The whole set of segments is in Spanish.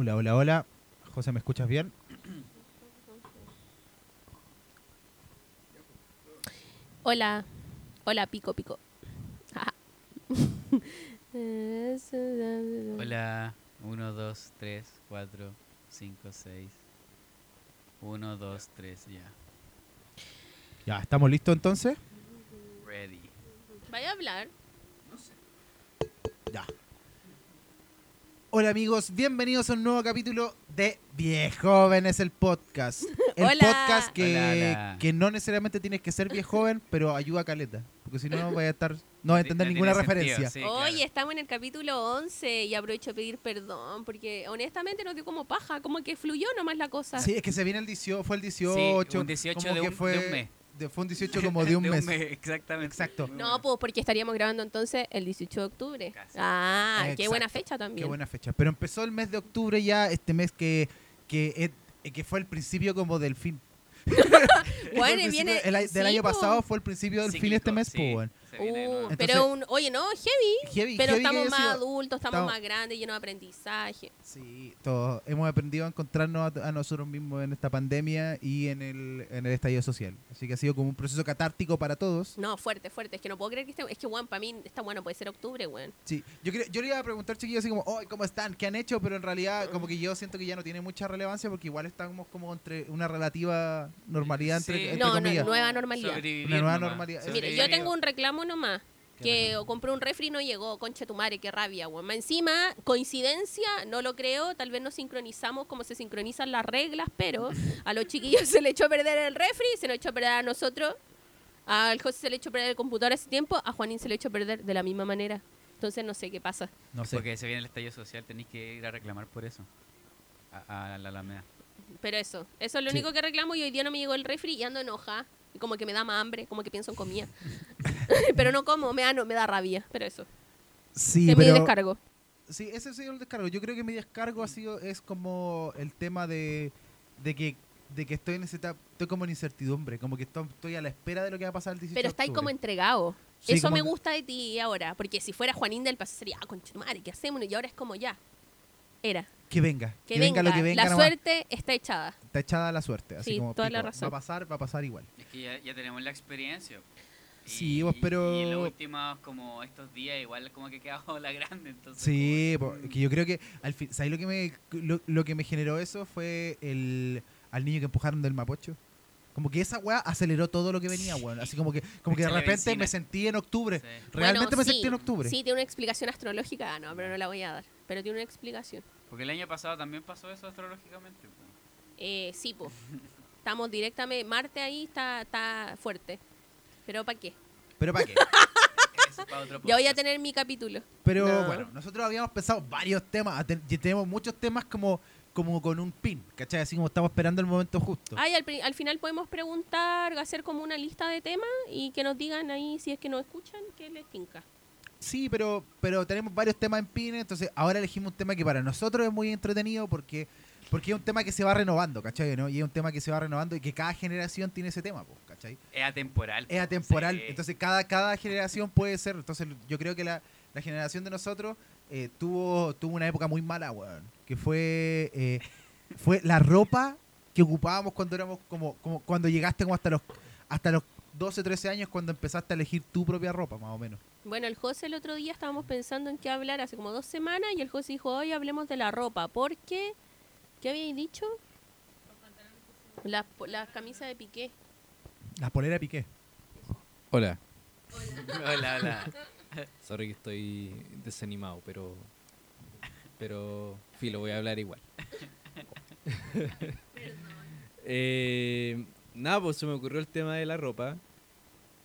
Hola, hola, hola. José, ¿me escuchas bien? Hola. Hola, pico, pico. Hola, 1, 2, 3, 4, 5, 6. 1, 2, 3, ya. Ya, ¿estamos listos entonces? Ready. Vaya a hablar. Ya. Hola amigos, bienvenidos a un nuevo capítulo de Viejóvenes el podcast. El Hola. podcast que, Hola, hola. que no necesariamente tienes que ser viejoven, pero ayuda a caleta. Porque si no, no vaya a estar, no vas a entender No ninguna sentido, referencia. sí, Oye, claro. estamos en el capítulo 11 y aprovecho a pedir perdón porque honestamente nos dio como paja, como que fluyó nomás la cosa. Sí, es que se viene el 18, fue el 18. Sí, un 18 como de que un- fue, de un mes. De- fue un 18 como de un mes. Exactamente. Exacto. No, pues porque estaríamos grabando entonces el 18 de octubre. Casi. Ah, qué buena fecha también. Qué buena fecha. Pero empezó el mes de octubre ya, este mes que, que, eh, que fue el principio como del fin. El Bueno, principio viene el del sí, año po. pasado fue el principio del fin este mes, sí, pues. Se viene de Uh, nuevo. Entonces- pero un, oye, no, heavy. Heavy, Pero heavy estamos más sido- adultos, estamos estamos- más grandes, llenos de aprendizaje. Sí, todos hemos aprendido a encontrarnos a, a nosotros mismos en esta pandemia y en el, en el estallido social. Así que ha sido como un proceso catártico para todos. No, fuerte, fuerte. Es que no puedo creer que esté. Es que, weón, para mí está bueno, puede ser octubre, weón. Sí, yo, yo le iba a preguntar, chiquillos, así como, oh, ¿cómo están? ¿Qué han hecho? Pero en realidad, como que yo siento que ya no tiene mucha relevancia porque igual estamos como entre una relativa normalidad, entre, Sí. entre No, no, comillas. nueva normalidad. Sobrevivir Una nueva nomás, normalidad. Mire, yo tengo un reclamo nomás. ¿Qué Que o compré un refri y no llegó, concha tu madre, qué rabia, weón. Encima, coincidencia, no lo creo, tal vez no sincronizamos como se sincronizan las reglas, pero a los chiquillos se le echó a perder el refri, se nos echó a perder a nosotros, al José se le echó a perder el computador hace tiempo, a Juanín se le echó a perder de la misma manera. Entonces no sé qué pasa. No sé. Porque se viene el estallido social, tenéis que ir a reclamar por eso. A, a la Alameda. Pero eso, eso es lo Sí. único que reclamo y hoy día no me llegó el refri y ando enoja. Y como que me da más hambre, como que pienso en comida. pero no como, me da, no, me da rabia. Pero eso, Sí, es mi descargo. Sí, ese ha sido el descargo. Yo creo que mi descargo ha sido, es como el tema de, de que de que estoy en esa etapa, estoy como en incertidumbre, como que estoy, estoy a la espera de lo que va a pasar el 18 Pero estáis como entregado. Sí, Eso como me que- gusta de ti ahora. Porque si fuera Juanín del Paso sería, ah, conchetumare, ¿qué hacemos? Y ahora es como ya. Era. Que venga, Que, venga, lo que venga. La nomás. suerte está echada. Está echada la suerte, así Sí, como toda la razón. va a pasar, va a pasar igual. Es que ya, ya tenemos la experiencia. Sí, vos, pero- Y en los últimos, como estos días, igual como que quedamos la grande. Entonces, Sí, como- que yo creo que al fin, ¿sabes lo que me lo, lo que me generó eso fue el al niño que empujaron del Mapocho? Como que esa weá aceleró todo lo que venía, weón. Así como que, como que de repente me sentí en octubre. Sí. Realmente Bueno, me sentí en octubre. Sí, tiene una explicación astrológica. Ah, no, pero no la voy a dar. Pero tiene una explicación. Porque el año pasado también pasó eso astrológicamente. po. Eh, sí, pues. Estamos directamente. Marte ahí está, está fuerte. Pero ¿para qué? Pero para qué? Ya voy a tener mi capítulo. Pero No. bueno, nosotros habíamos pensado varios temas, ten- y tenemos muchos temas como, como con un pin, ¿cachai? Así como estamos esperando el momento justo. Ay, al, al final podemos preguntar, hacer como una lista de temas y que nos digan ahí si es que nos escuchan, que les tinca. Sí, pero, pero tenemos varios temas en pin, entonces ahora elegimos un tema que para nosotros es muy entretenido porque, porque es un tema que se va renovando, ¿cachai? ¿no? Y es un tema que se va renovando y que cada generación tiene ese tema, po, ¿cachai? Es atemporal. Es po, atemporal, sí. entonces cada, cada generación puede ser, entonces yo creo que la, la generación de nosotros eh, tuvo, tuvo una época muy mala, weón, que fue, eh, fue la ropa que ocupábamos cuando éramos como, como cuando llegaste como hasta los, hasta los 12, 13 años cuando empezaste a elegir tu propia ropa, más o menos. Bueno, el José el otro día estábamos pensando en qué hablar hace como dos semanas y el José dijo, hoy hablemos de la ropa, porque, ¿qué habíais dicho? Las las camisas de piqué. La polera de piqué. Hola. Hola, hola. Sorry que estoy desanimado, pero. Pero. Filo, voy a hablar igual. Eh, nada, pues se me ocurrió el tema de la ropa.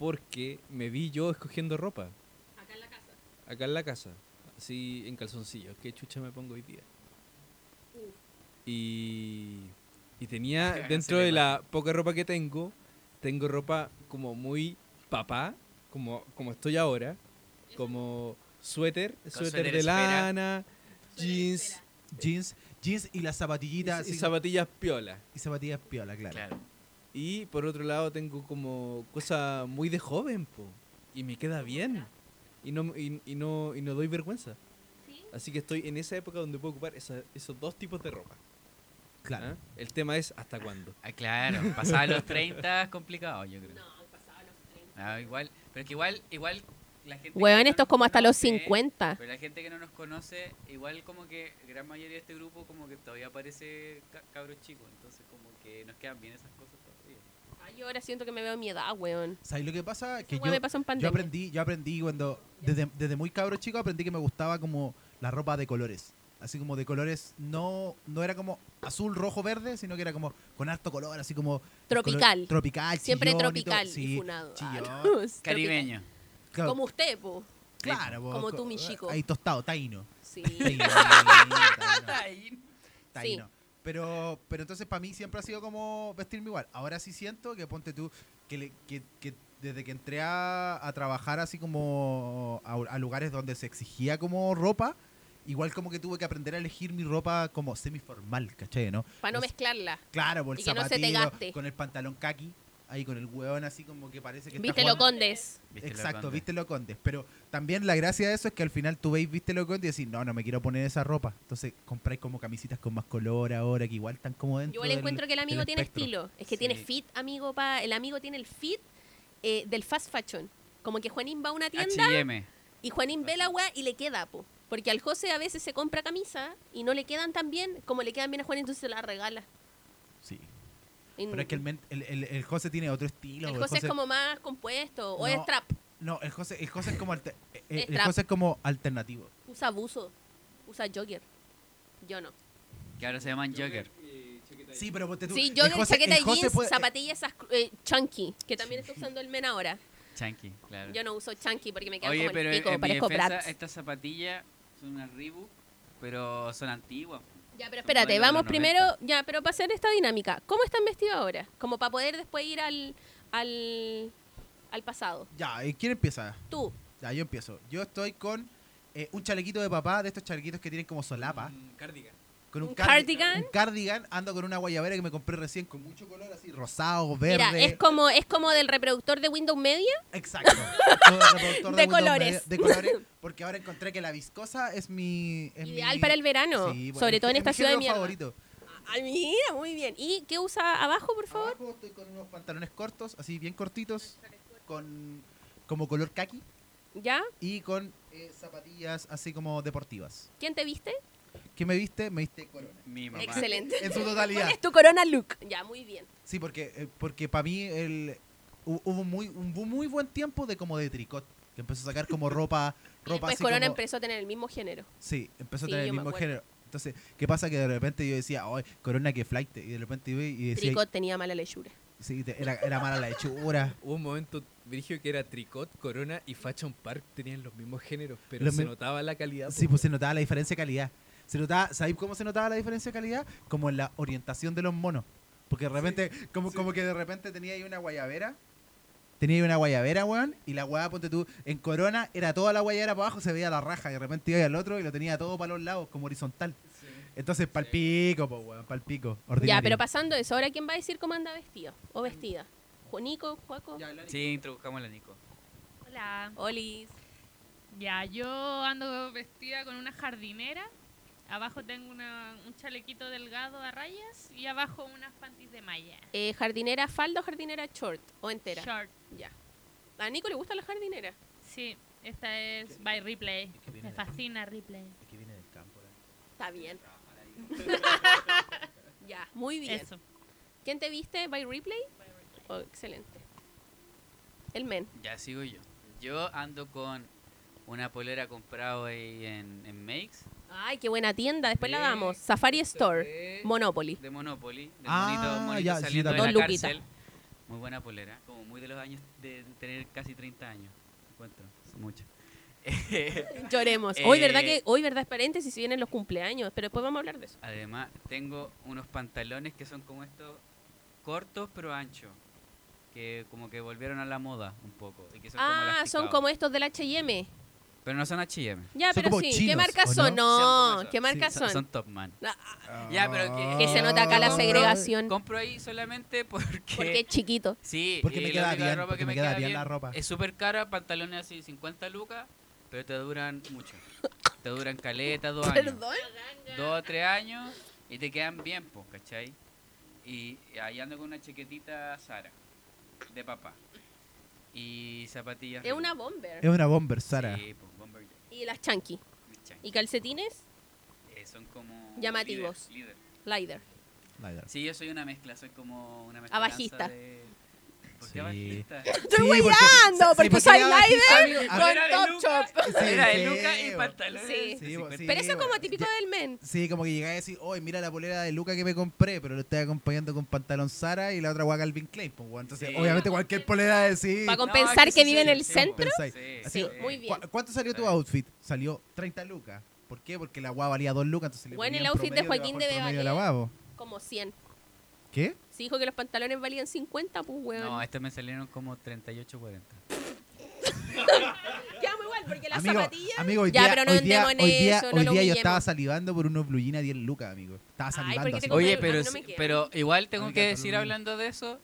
Porque me vi yo escogiendo ropa. Acá en la casa. Acá en la casa. Así en calzoncillos. ¿Qué chucha me pongo hoy día? Y. Y tenía dentro de la poca ropa que tengo. Tengo ropa como muy papá. Como, como estoy ahora. Como suéter, suéter suéter de lana, jeans Jeans, jeans y las y, zapatillitas. y así- zapatillas piola. y zapatillas piola, claro. Claro. Y por otro lado tengo como cosa muy de joven, po. Y me queda bien. Y no, y, y no, y no doy vergüenza. ¿Sí? Así que estoy en esa época donde puedo ocupar esa- esos dos tipos de ropa. Claro. ¿ah? El tema es hasta cuándo. Ah, claro, pasar los 30 es complicado, yo creo. No, pasaba los 30. Ah, igual, pero es que igual, igual la gente. que Weón, no esto es nos como hasta los conoce, 50. Pero la gente que no nos conoce, igual como que gran mayoría de este grupo como que todavía parece ca- cabros chicos, entonces como que nos quedan bien esas cosas. Ay, yo ahora siento que me veo a mi edad, weón. ¿Sabes lo que pasa? Que Esa yo, weá me pasó en yo pandemia. aprendí, yo aprendí cuando, desde, desde muy cabro chico, aprendí que me gustaba como la ropa de colores. Así como de colores, no, no era como azul, rojo, verde, sino que era como con harto color, así como... Tropical. color- tropical, Siempre chillón y todo. tropical y Sí, funado. Ah, chillón. no, es. Caribeño. Claro, Como usted, po. claro, po, Como co- tú, mi chico. Ahí tostado, taíno. Sí. Taíno, taíno, Ahí. taíno. Pero, pero entonces para mí siempre ha sido como vestirme igual. Ahora sí siento que ponte tú, que, le- que, que desde que entré a, a trabajar así como a, a lugares donde se exigía como ropa, igual como que tuve que aprender a elegir mi ropa como semiformal, ¿cachai? ¿no? Para no Es- mezclarla. Claro, por el Y que no se te zapatillo, gaste. con el pantalón kaki, ahí con el hueón así como que parece que Viste lo condes. ¿Viste lo Exacto, viste lo condes. Pero también la gracia de eso es que al final tú veis viste lo condes y decís, no, no me quiero poner esa ropa. Entonces compráis como camisitas con más color ahora, que igual están como dentro Yo igual del- encuentro que el amigo tiene espectro. estilo. Es que Sí. tiene fit, amigo. Pa, el amigo tiene el fit eh, del fast fashion. Como que Juanín va a una tienda H&M. y Juanín ve la weá y le queda, po. Porque al José a veces se compra camisa y no le quedan tan bien como le quedan bien a Juanín, entonces se la regala. Sí. Pero es que el, men- el, el, el José tiene otro estilo. el el José es como más compuesto. O es trap. No, el José, el José es como alter- eh, Es el. José es como alternativo. Usa buzo. Usa jogger. Yo no. Que ahora se llaman Joker. Sí, pero ponte tú. Sí, jogger, José- chaqueta jeans, puede- zapatillas esas eh, chunky, que también está usando el men ahora. Chunky, claro. Yo no uso chunky porque me quedan Oye, como pero el en, pico, en mi parezco defensa, Bratz. estas zapatillas son unas Reebok, pero son antiguas. Ya, pero espérate, vamos primero, 90. ya, pero para hacer esta dinámica, ¿cómo están vestidos ahora? Como para poder después ir al, al, al pasado. Ya, ¿y ¿quién empieza? Tú, Ya, yo empiezo. Yo estoy con eh, un chalequito de papá, de estos chalequitos que tienen como solapa. Un cardigan. Con un, ¿Un cardi- cardigan? Un cardigan, ando con una guayabera que me compré recién con mucho color, así rosado, verde. mira, es como, es como del reproductor de Windows Media. Exacto. De Windows colores. Media- de colores. Porque ahora encontré que la viscosa es mi. es Ideal mi- para el verano, Sí, bueno, sobre todo en esta ciudad de mierda. favorito. Ay, mira, muy bien. ¿Y qué usa abajo, por favor? Abajo estoy con unos pantalones cortos, así bien cortitos, con como color kaki ¿Ya? y con eh, zapatillas así como deportivas. ¿Quién te viste? ¿Qué me viste? Me viste corona. Mi mamá. Excelente. En su ¿Cuál totalidad. es tu corona look? Ya, muy bien. Sí, porque, eh, porque para mí el, hu- hubo muy, un muy buen tiempo de como de tricot. Que empezó a sacar como ropa, Y ropa después así Corona como- empezó a tener el mismo género. Sí, empezó a tener el mismo género. Entonces, ¿qué pasa? Que de repente yo decía, ay, Corona que flight. Y de repente iba y decía, Tricot tenía mala lechura. sí, era, era mala la hechura. Hubo un momento, Virgio, que era Tricot, Corona y Fashion Park tenían los mismos géneros, pero Los se notaba la calidad. Sí, pues se notaba la diferencia de calidad. Se notaba, ¿Sabéis cómo se notaba la diferencia de calidad? Como en la orientación de los monos. Porque de repente, como, sí. como que de repente tenía ahí una guayabera. Tenía ahí una guayabera, weón. Y la guaya, ponte tú, en Corona era toda la guayabera para abajo, se veía la raja. Y de repente iba al otro y lo tenía todo para los lados, como horizontal. Entonces, palpico, po, weón, palpico. Ya, Ordinario. pero pasando eso, ahora quién va a decir cómo anda vestido o vestida. Juanico, Juaco, Sí, introduzcamos a la Nico. Hola. Olis. Ya, yo ando vestida con una jardinera. Abajo tengo una- un chalequito delgado a rayas y abajo unas panties de malla. Eh, ¿Jardinera falda o jardinera short? ¿O entera? Short. Ya. ¿A Nico le gusta la jardinera? Sí, esta es by Replay. que viene Me fascina Replay. que viene del campo, Está bien. ya, muy bien. Eso. ¿Quién te viste? ¿By Replay? Oh, excelente. El men. Ya sigo yo. Yo ando con una polera comprado ahí en, en Makes Ay, qué buena tienda. Después la damos. Safari Store. de, Monopoly. de Monopoly. Del Ah, monito, monito ya, sí, saliendo de también. la Don Luquita. cárcel. Muy buena polera. Como muy de los años de tener casi 30 años. Encuentro. Son muchos. Lloremos. Hoy, ¿verdad Eh, que hoy, verdad, es paréntesis, si vienen los cumpleaños, pero después vamos a hablar de eso. Además, tengo unos pantalones que son como estos cortos pero anchos. Que como que volvieron a la moda un poco. Y que son como Ah, son como estos del H&M. Pero no son H&M. Ya, Son pero como sí. ¿Qué chinos, marcas ¿o son? no? ¿qué marcas Sí, son? Son Topman. Ah, Ya, pero que- Que se nota acá la Compro- segregación. Compro ahí solamente porque... Porque es chiquito. Sí, Porque me queda bien, ropa que me me queda queda bien bien la ropa. Es súper cara, pantalones así 50 lucas, pero te duran mucho. te duran caleta, dos años. Perdón. Dos o tres años y te quedan bien, pues, ¿cachai? Y ahí ando con una chaquetita Sara, de papá. Y zapatillas. Es una bomber. Es una bomber, Sara. Sí, pues, jacket, Y las chunky. ¿cachai? ¿Y calcetines? Eh, son como... Llamativos. líder. Lider. Lider. Sí, yo soy una mezcla, soy como una mezcla. Abajista. De... ¿Por qué Sí. Estoy Sí, weyando, sí, porque porque soy Lider con top chop. Sí, Era de sí, Luca y pantalones. Sí. Sí, bo, 50. sí. Pero eso es como bueno, típico ya- del men. Sí, como que llegáis a decir, oye, mira la polera de Luca que me compré, pero lo estoy acompañando con pantalón Sara y la otra guaca Calvin Klein. Pues. Entonces, Sí. obviamente cualquier polera de sí. Para No, compensar es que, que vive en sí, el sí, centro. Sí, Así, Sí, muy bien. ¿cu- ¿Cuánto salió tu outfit? Salió 30 lucas. ¿Por qué? Porque la guava valía 2 lucas, entonces le Bueno, ponían el outfit de Joaquín debe valer. Como 100. ¿Qué? Se dijo que los pantalones valían 50, pues, weón. No, estos me salieron como 38, 40. Quedamos igual, porque las Amigo, zapatillas... amigo, hoy Ya, día, pero no hoy día, en hoy día, eso, no hoy lo día yo estaba salivando por unos blue jeans a 10 lucas, amigo. Estaba Ay, salivando te Oye, pero, no sí- pero igual tengo que decir hablando de eso.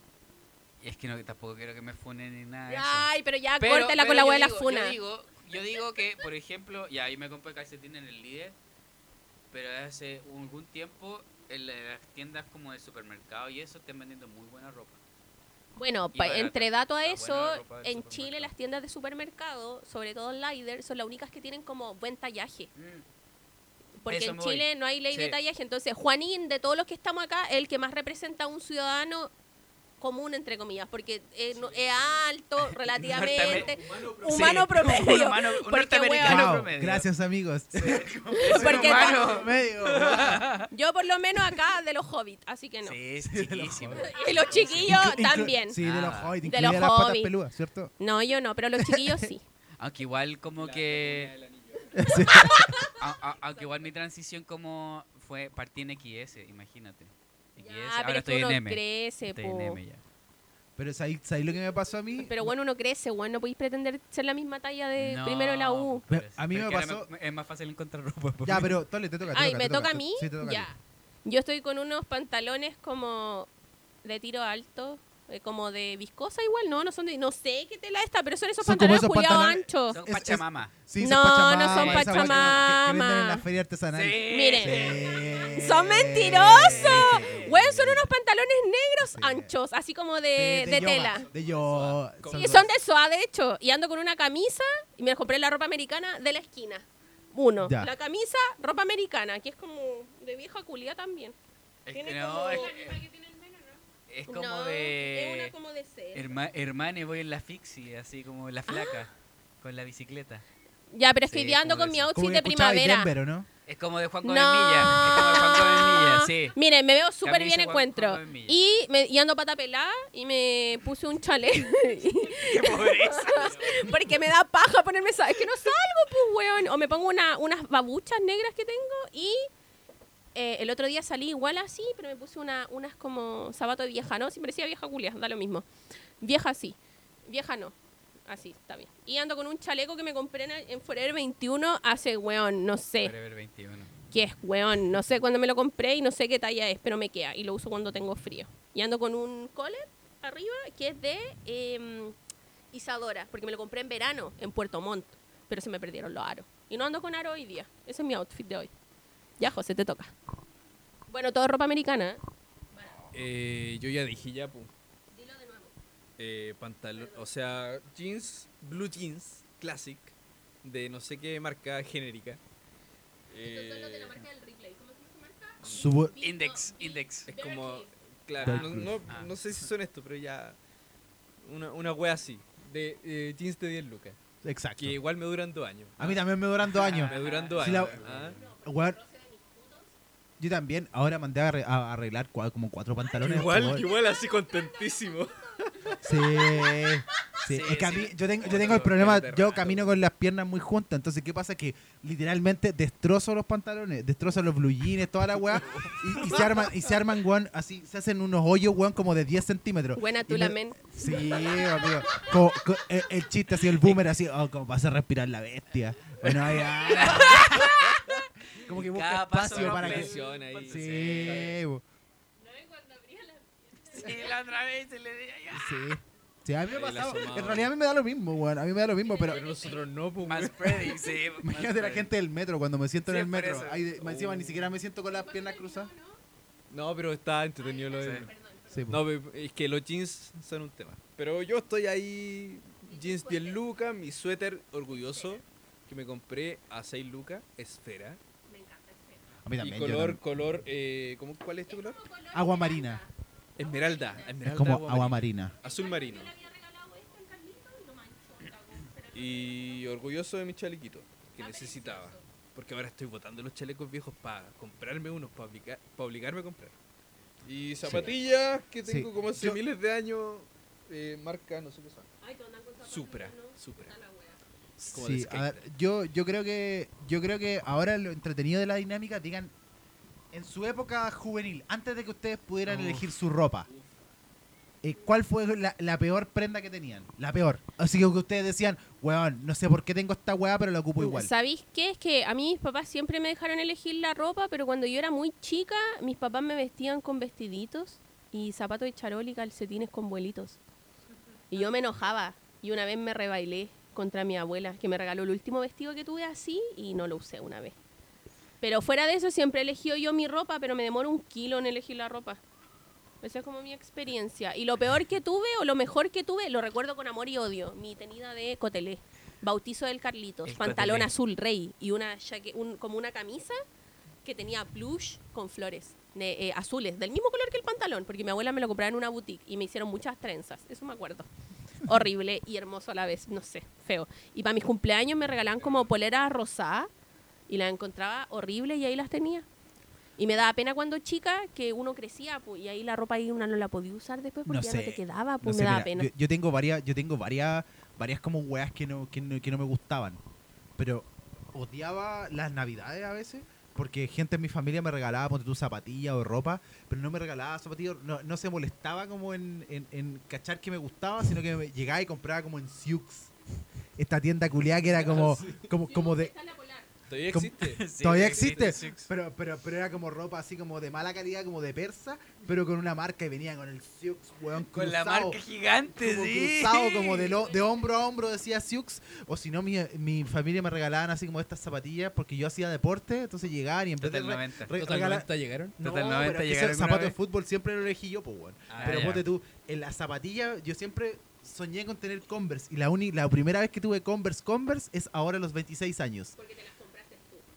Y es que no, tampoco quiero que me funen ni nada de eso. Ay, pero ya Pero- córtala pero con la weá de la funa. Yo digo, yo digo que, por ejemplo, ya ahí me compré calcetín en el líder, pero hace algún tiempo en las tiendas como de supermercado y eso están vendiendo muy buena ropa. Bueno, pa- entre datos a eso, en. Chile las tiendas de supermercado, sobre todo en Lider, son las únicas que tienen como buen tallaje. Porque Eso en voy. Chile no hay ley de tallaje. Entonces, Juanín, de todos los que estamos acá, es el que más representa a un ciudadano común, entre comillas, porque es, no- es alto relativamente, humano promedio. humano- un porque, norteamericano weón, Wow, promedio. gracias amigos. Porque humano. Wow. yo por lo menos acá de los hobbits, así que no. Sí, es chiquísimo. Y los chiquillos Inclu- también. Sí, de los Ah. hobbits, De los las patas hobbits. peludas, ¿cierto? No, yo no, pero los chiquillos sí. Aunque igual como que... a- a- aunque igual mi transición como fue partí en XS, imagínate. Ya, pero ahora es que estoy en uno M. crece, Estoy po. en M ya. Pero ¿sabéis, sabéis lo que me pasó a mí? Pero bueno, uno crece, bueno, no podéis pretender ser la misma talla de primero en la U. pero A mí pero me es que ahora pasó- Es más fácil encontrar ropa. Ya, pero Tole, te toca. te Ay, toca, ¿me te toca a te- mí? Sí, te toca a ya. ti. Yo estoy con unos pantalones como de tiro alto, eh, como de viscosa igual, no, no son de, no sé qué tela esta, pero son esos Son pantalones esos culiados pantalones- anchos. Son es- Pachamama. Sí, No, son no son esa que- que- venden en la feria artesanal. Miren. Sí. Son mentirosos. Sí. Weón, son unos pantalones negros Sí. anchos, así como Sí, de, de Yoma, tela. De yo. Y son de SOA, de hecho. Y ando con una camisa y me compré la ropa americana de la esquina. Uno. Ya. La camisa, ropa americana, que es como de vieja culia también. Es Tiene que no, como- es, es como no, de... Es una como de ser. Herma, hermane, voy en la fixie, así como la flaca, con la bicicleta. Ya, pero es que Sí, ando con mi outfit de primavera. Denver, ¿o no? Es como de Juan No. Gómez Milla. Es como de Juan Gómez Milla, sí. Miren, me veo súper bien Juan- encuentro. Juan. Y, me, y ando pata pelada y me puse un chalet. Qué pobreza. Porque me da paja ponerme. Es que no salgo, pues, weón. O me pongo una, unas babuchas negras que tengo y eh, el otro día salí igual así, pero me puse una, unas como zapatos de vieja, ¿no? Sí, parecía vieja culia, da lo mismo. Vieja sí, vieja no. Así, está bien. Y ando con un chaleco que me compré en, en Forever 21 hace, weón, no sé Forever 21. qué es, weón. No sé cuándo me lo compré y no sé qué talla es, pero me queda. Y lo uso cuando tengo frío. Y ando con un collar arriba que es de em, Isadora, porque me lo compré en verano en Puerto Montt, pero se me perdieron los aros. Y no ando con aro hoy día. Ese es mi outfit de hoy. Ya, José, te toca. Bueno, todo ropa americana. ¿eh? Eh, yo ya dije ya, pu. Dilo de nuevo. Eh, pantalón, o sea, jeans, blue jeans, classic, de no sé qué marca genérica. Estos son los de la Eh, marca del Ripley. ¿Cómo se llama esa marca? Subo- Index, index. es como, claro, Dark no, Blue. no, Ah. no sé si son estos, pero ya una, una wea así, de eh, jeans de 10 lucas, Exacto. que igual me duran dos años. A mí también me duran dos años. Me duran dos Sí, años. la- ah. Weón, Yo también. Ahora mandé a arre- a arreglar cua- como cuatro pantalones. Igual, igual así contentísimo. Sí. sí. Sí, es que a sí. mí, yo tengo, yo tengo el problema, yo camino con las piernas muy juntas, entonces ¿qué pasa? Que literalmente destrozo los pantalones, destrozo los blue jeans, toda la weá, y, y se arman, y se arman, weón, así, se hacen unos hoyos, weón, como de 10 centímetros. Buena Y tú me- men. Sí, amigo. Como- co- el, el chiste así, el boomer así, oh, como vas a respirar la bestia. Bueno, ahí, ah. Como que busca Cada paso espacio para que... Ahí. Sí, bo- Sí, la otra vez se le di allá. sí. Sí, a mí me ha Ahí la pasado. asomaba. En realidad a mí me da lo mismo, weón. A mí me da lo mismo, pero. Pero nosotros no, pues, Más weón. spreading, sí. más Imagínate la gente del metro cuando me siento en Sí, el por metro. eso. Ahí de- más encima Oh. ni siquiera me siento con las piernas cruzadas. No, pero está entretenido lo de... Sí. Sí, po. No, pe- es que los jeans son un tema. Pero yo estoy ahí, jeans 10 lucas, mi suéter orgulloso que me compré a 6 lucas, esfera. A mí Y también. color, también. color, eh, ¿cómo, ¿cuál es tu color? Agua marina. Esmeralda. esmeralda Es como agua agua marina. marina. Azul marino. Y orgulloso de mi chalequito, que necesitaba. Porque ahora estoy botando los chalecos viejos para comprarme unos, para obligarme a comprar. Y zapatillas que Sí. tengo como hace Yo- miles de años, eh, marca, no sé qué son. Supra, ¿no? Supra. Como Sí, a ver, yo, yo creo que yo creo que ahora lo entretenido de la dinámica, digan, en su época juvenil, antes de que ustedes pudieran Uf. elegir su ropa, eh, ¿cuál fue la, la peor prenda que tenían? La peor. Así que ustedes decían, weón, no sé por qué tengo esta weá, pero la ocupo igual. ¿Sabéis qué? Es que a mí mis papás siempre me dejaron elegir la ropa, pero cuando yo era muy chica, mis papás me vestían con vestiditos y zapatos de charol y calcetines con vuelitos. Y yo me enojaba. Y una vez me rebailé contra mi abuela, que me regaló el último vestido que tuve así y no lo usé una vez. Pero fuera de eso, siempre elegí yo mi ropa, pero me demoro un kilo en elegir la ropa. Esa es como mi experiencia. Y lo peor que tuve o lo mejor que tuve, lo recuerdo con amor y odio. Mi tenida de Cotelé. Bautizo del Carlitos. El pantalón Cotelé. azul rey y una chaque- un- como una camisa que tenía plush con flores de, eh, azules, del mismo color que el pantalón, porque mi abuela me lo compraba en una boutique y me hicieron muchas trenzas. Eso me acuerdo. Horrible y hermoso a la vez, no sé, feo. Y para mis cumpleaños me regalaban como poleras rosadas y las encontraba horrible y ahí las tenía. Y me daba pena cuando chica que uno crecía pues, y ahí la ropa ahí una no la podía usar después porque No ya no te quedaba, No pues sé, me daba mira, pena. Yo, yo tengo varias, yo tengo varias, varias como weas que no, que no, que no me gustaban. Pero odiaba las navidades a veces. Porque gente en mi familia me regalaba, ponte tu zapatilla o ropa, pero no me regalaba zapatillas, no, no se molestaba como en, en, en cachar que me gustaba, sino que me llegaba y compraba como en Siux. Esta tienda culiada que era como, como, como de, ¿Todavía existe? Sí, Todavía existe, pero, pero, pero era como ropa así como de mala calidad, como de persa, pero con una marca y venía con el Siux, weón, Con la cruzado, marca gigante, como sí. cruzado, como de, lo- de hombro a hombro decía Siux, o si no, mi, mi familia me regalaban así como estas zapatillas porque yo hacía deporte, entonces llegaban y en Total re- 90. re- ¿Total regalar- 90 llegaron? no, Total 90 pero llegaron zapato de fútbol siempre lo elegí yo, pues, weón. Ah, Pero ponte tú, en las zapatillas yo siempre soñé con tener Converse y la, uni, la primera vez que tuve Converse Converse es ahora a los 26 años. Porque te las.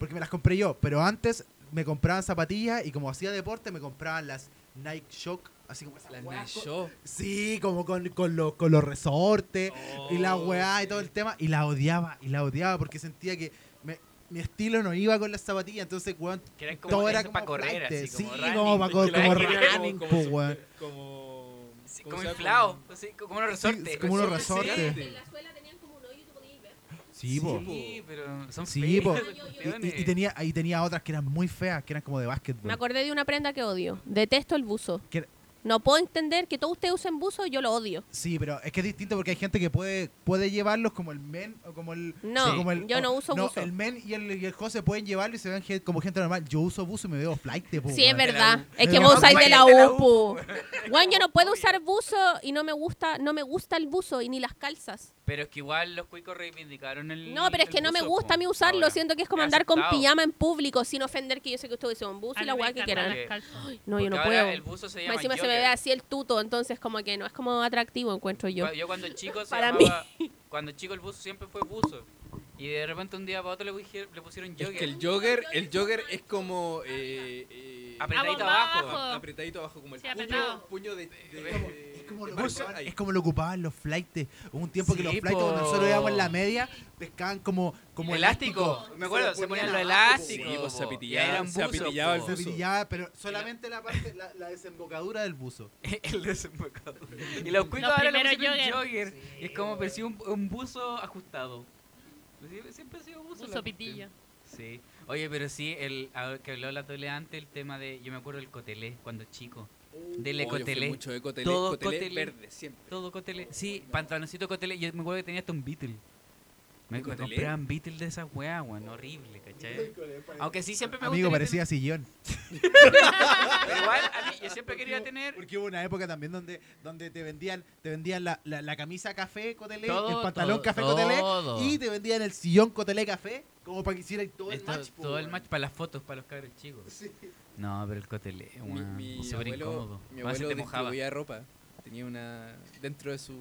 Porque me las compré yo, pero antes me compraban zapatillas y como hacía deporte me compraban las Nike Shock, así como esas La weas Night con- Show. Sí, como con, con, los- con los resortes y la Oh, weá y todo el tema. Y la odiaba, y la odiaba porque sentía que me- mi estilo no iba con las zapatillas. Entonces, weón, todo era como para correr, flight. así Sí, como running. pa- como, Claro, running, como, como, Sí, inflado, así, como unos Sí, resortes. como unos Resortes, resortes. sí. En la suela tenían como un hoyo y tú podías ver. Sí. Sí, pero son Sí, feas Y, y- y tenía, ahí tenía otras que eran muy feas, que eran como de básquetbol. Me acordé de una prenda que odio. Detesto el buzo. ¿Qué- No puedo entender que todos ustedes usen buzo, yo lo odio. Sí, pero es que es distinto porque hay gente que puede, puede llevarlos como el men o como el. No, como el- yo o- no uso buzo. El men y el, y el José pueden llevarlo y se ven como gente normal. Yo uso buzo y me veo flight. po, Sí, es verdad. Es que vos usáis de la De la UPU. Bueno, yo no puedo usar buzo y no me gusta, no me gusta el buzo y ni las calzas. Pero es que igual los cuicos reivindicaron el. No, pero es que no me gusta a mí usarlo. ahora. Siento que es como andar con pijama en público sin ofender que yo sé que ustedes buzo A y mí la weá que quieran. No, yo no ahora puedo. El buzo se llama encima se me ve así el tuto, entonces como que no es como atractivo, encuentro yo. Cuando chico se Para llamaba, cuando chico el buzo siempre fue buzo. Y de repente un día para otro le, pusieron- le pusieron Es jogger. que el jogger, el jogger es como eh, eh, Apretadito abajo. abajo. apretadito abajo, como el Sí, puño, puño de, de- de- como, de lo marco ocupaban- ahí. es como lo ocupaban los flightes. Hubo un tiempo que los flightes, po. cuando nosotros íbamos en la media, pescaban como, como elástico. Me acuerdo, se ponían los elásticos. Sí, pues, se apitillaba- eran se buzos, apitillaba el po. Se buzo. pero solamente la parte, la, la desembocadura del buzo. el desembocador. Y los cuicos Los ahora pusieron jogger. jogger. Es como parecía un, un buzo ajustado. Sie- Siempre ha sido buzo. la Buzo cuestión. pitillo. Sí. Oye, pero sí, el, que habló la tole antes, el tema de. Yo me acuerdo del cotelé cuando chico. Del Oh, yo fui cotelé. mucho de cotelé, Todo cotelé. verde, siempre. Todo cotelé. Sí, pantaloncito cotelé. Yo me acuerdo que tenía hasta un Beatle. Me, compraban Beatles de esas weas, weón, horrible, ¿cachai? Aunque sí siempre me Amigo, parecía sillón. Pero igual, a mí, yo siempre quería tener Porque hubo una época también donde, donde te vendían, te vendían la, la, la camisa café cotelé, Todo, el pantalón todo, café todo. cotelé y te vendían el sillón cotelé café como para que hicieras todo el esto- match. po, todo el match para las fotos, para los cabros chicos. No, pero el cotelé, Mi, weón, mi súper abuelo, incómodo. mi abuelo te mojaba. distribuía ropa. Tenía una. Dentro de su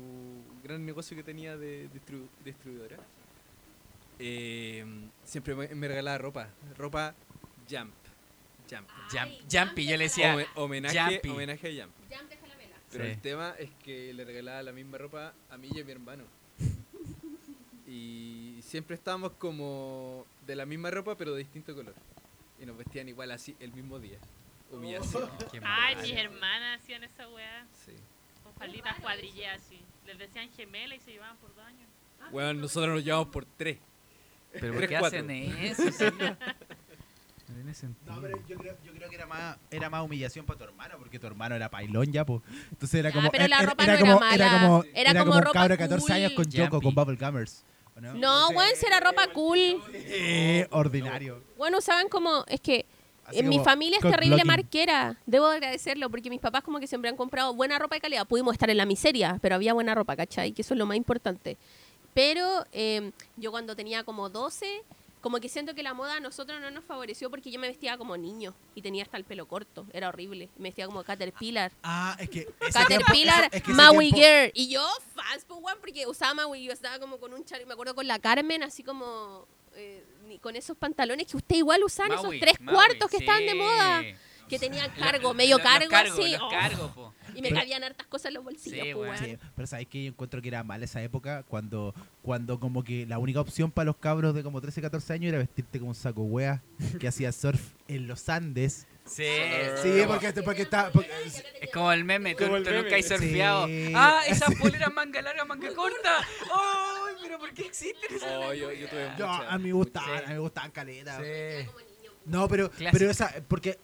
gran negocio que tenía de distribu- distribuidora, eh, siempre me, me regalaba ropa. Ropa Jump. Jump. Jump, Jumpy, yo le decía. Home- homenaje, Jumpy. homenaje a Jump. Ya, deja la vela. Pero Sí. el tema es que le regalaba la misma ropa a mí y a mi hermano. Y siempre estábamos como de la misma ropa pero de distinto color. Y nos vestían igual así el mismo día. Humillación. Qué Ay, mis hermanas hacían esa weá. Sí. Con falditas cuadrilleas así. Les decían gemela y se llevaban por dos años. Bueno, nosotros nos llevamos por tres. Pero ¿por qué hacen eso? Sí, no. Pero yo creo, yo creo que era más, era más humillación para tu hermano, porque tu hermano era pailón ya, pues. Entonces era Ya, como. pero la era, ropa era no era como, mala. Era como, Era era como como un ropa cabro de 14 años con cool. Choco, con Jumpy. Bubble Gummers. ¿o No, No, weón, si era ropa cool. Eh, ordinario. Bueno, usaban como, es que Así en mi familia es terrible blocking. marquera. Debo agradecerlo porque mis papás como que siempre han comprado buena ropa de calidad. Pudimos estar en la miseria, pero había buena ropa, ¿cachai? Que eso es lo más importante. Pero eh, yo cuando tenía como 12, como que siento que la moda a nosotros no nos favoreció porque yo me vestía como niño y tenía hasta el pelo corto. Era horrible. Me vestía como Caterpillar. Ah, es que. ese Caterpillar, tiempo- es que ese Maui tiempo- Girl. Y yo, fans, pues, weón, porque usaba Maui. Yo estaba como con un chaleco, me acuerdo con la Carmen, así como eh, ni- con esos pantalones que usted igual usaban, esos tres Maui, cuartos que estaban de sí. moda. Que tenían cargo, Los- medio los cargo, cargos, así. los oh, po. Y me Pero- cabían hartas cosas en los bolsillos, Sí, pues. Sí, pero sabes que yo encuentro que era mal esa época cuando, cuando como que la única opción para los cabros de como 13, 14 años era vestirte como un saco wea que hacía surf en los Andes. Sí, Sí, porque, porque está. porque- Es como el meme, tú, el tú nunca meme. has surfeado. Sí. Ah, esa polera manga larga, manga corta. ¡Ay, pero por qué existen esas? Oh, yo, yo tuve yo, muchas. a mí me gustaban, Sí. a mí me gustaban caletas. Sí. No, pero, Clásico. pero esa, porque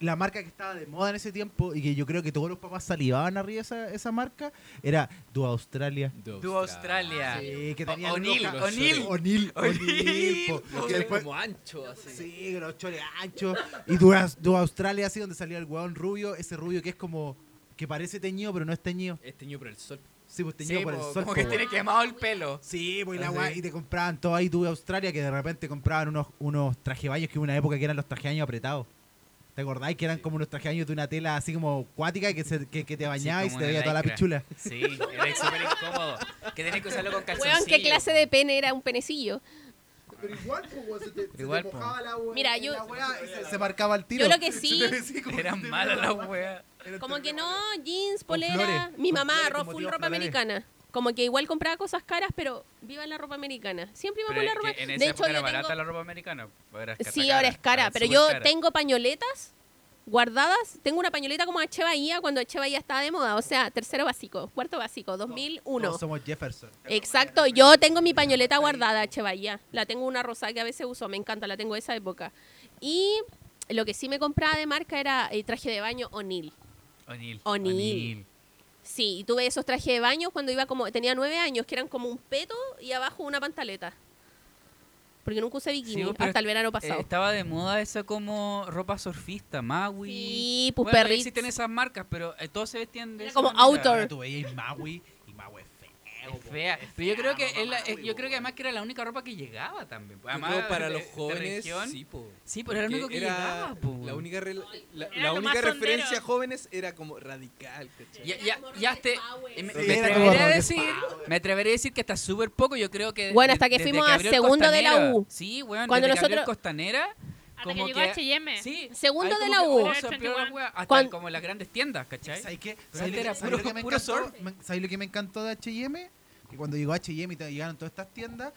la marca que estaba de moda en ese tiempo y que yo creo que todos los papás salivaban arriba de esa, esa marca era Du Australia. Du Australia. Sí, que tenían O'Neill, O'Neill. O'Neill, O'Neill, como ancho así. Sí, los chores anchos. Y Du, Du Australia, así donde salía el hueón rubio, ese rubio que es como. que parece teñido, pero no es teñido. Es teñido por el sol. Sí, pues teñido Sí, por el po, sol. como po, que weón. tiene quemado el pelo. Sí, pues y la weá, y te compraban todo ahí Du Australia, que de repente compraban unos, unos trajebaños que hubo una época que eran los trajebaños apretados. ¿Te acordáis que eran Sí. como unos trajebaños de una tela así como cuática que, se, que, que te bañaba y se te veía toda la pichula? Sí, era súper incómodo. Que tenés que usarlo con calzoncillo. Weón, ¿qué clase de pene era un penecillo? Pero igual, pues, se te, Igual, po. la weá. Mira, yo- y se, se marcaba el tiro. Yo lo que sí- te Eran te malas las weas. Como que no, jeans, polera. Mi mamá, ro- full ropa americana. Como que igual compraba cosas caras, pero viva la ropa americana. Siempre iba con la ropa. en esa De hecho, época era yo barata tengo... la ropa americana. Ahora es Sí, cara, ahora es cara, pero yo cara. tengo pañoletas guardadas. Tengo una pañoleta como H. Bahía cuando H. Bahía estaba de moda. O sea, tercero básico, cuarto básico, 2001. Todos somos Jefferson. Exacto, yo tengo mi pañoleta guardada, H. Bahía. La tengo una rosa que a veces uso, me encanta, la tengo de esa época. Y lo que sí me compraba de marca era el traje de baño O'Neill. O'Neill. O'Neill. Sí, y tuve esos trajes de baño cuando iba como, tenía nueve años, que eran como un peto y abajo una pantaleta. Porque nunca usé bikini, Sí, hasta el verano Eh, pasado. estaba de moda esa como ropa surfista, Maui. Sí, pues bueno, existen esas marcas, pero eh, todos se vestían de Era esa como manera. outdoor. Ahora tú veías Maui es fea. Pero yo creo que yo creo que además que era la única ropa que llegaba también. Yo Además, creo para de- los de jóvenes, región. sí, po. Sí, pero era lo único que era llegaba, po. la única, la, única referencia sondero. a jóvenes era como radical, ¿cachai? Ya, ya, ya te, y me, Sí, me como atrevería a decir, me atrevería a decir que hasta súper poco, yo creo que Bueno, hasta que fuimos a segundo de la. U. Sí, bueno, Cuando que nosotros- Costanera, Hasta que como llegó H&M. Sí, Segundo de como la que, U. hasta como las grandes tiendas, ¿cachai? ¿Sabes qué? Pero ¿Sabes lo, era que- que ¿Sabes lo que me encantó de H&M? Que cuando llegó H&M y llegaron todas estas tiendas,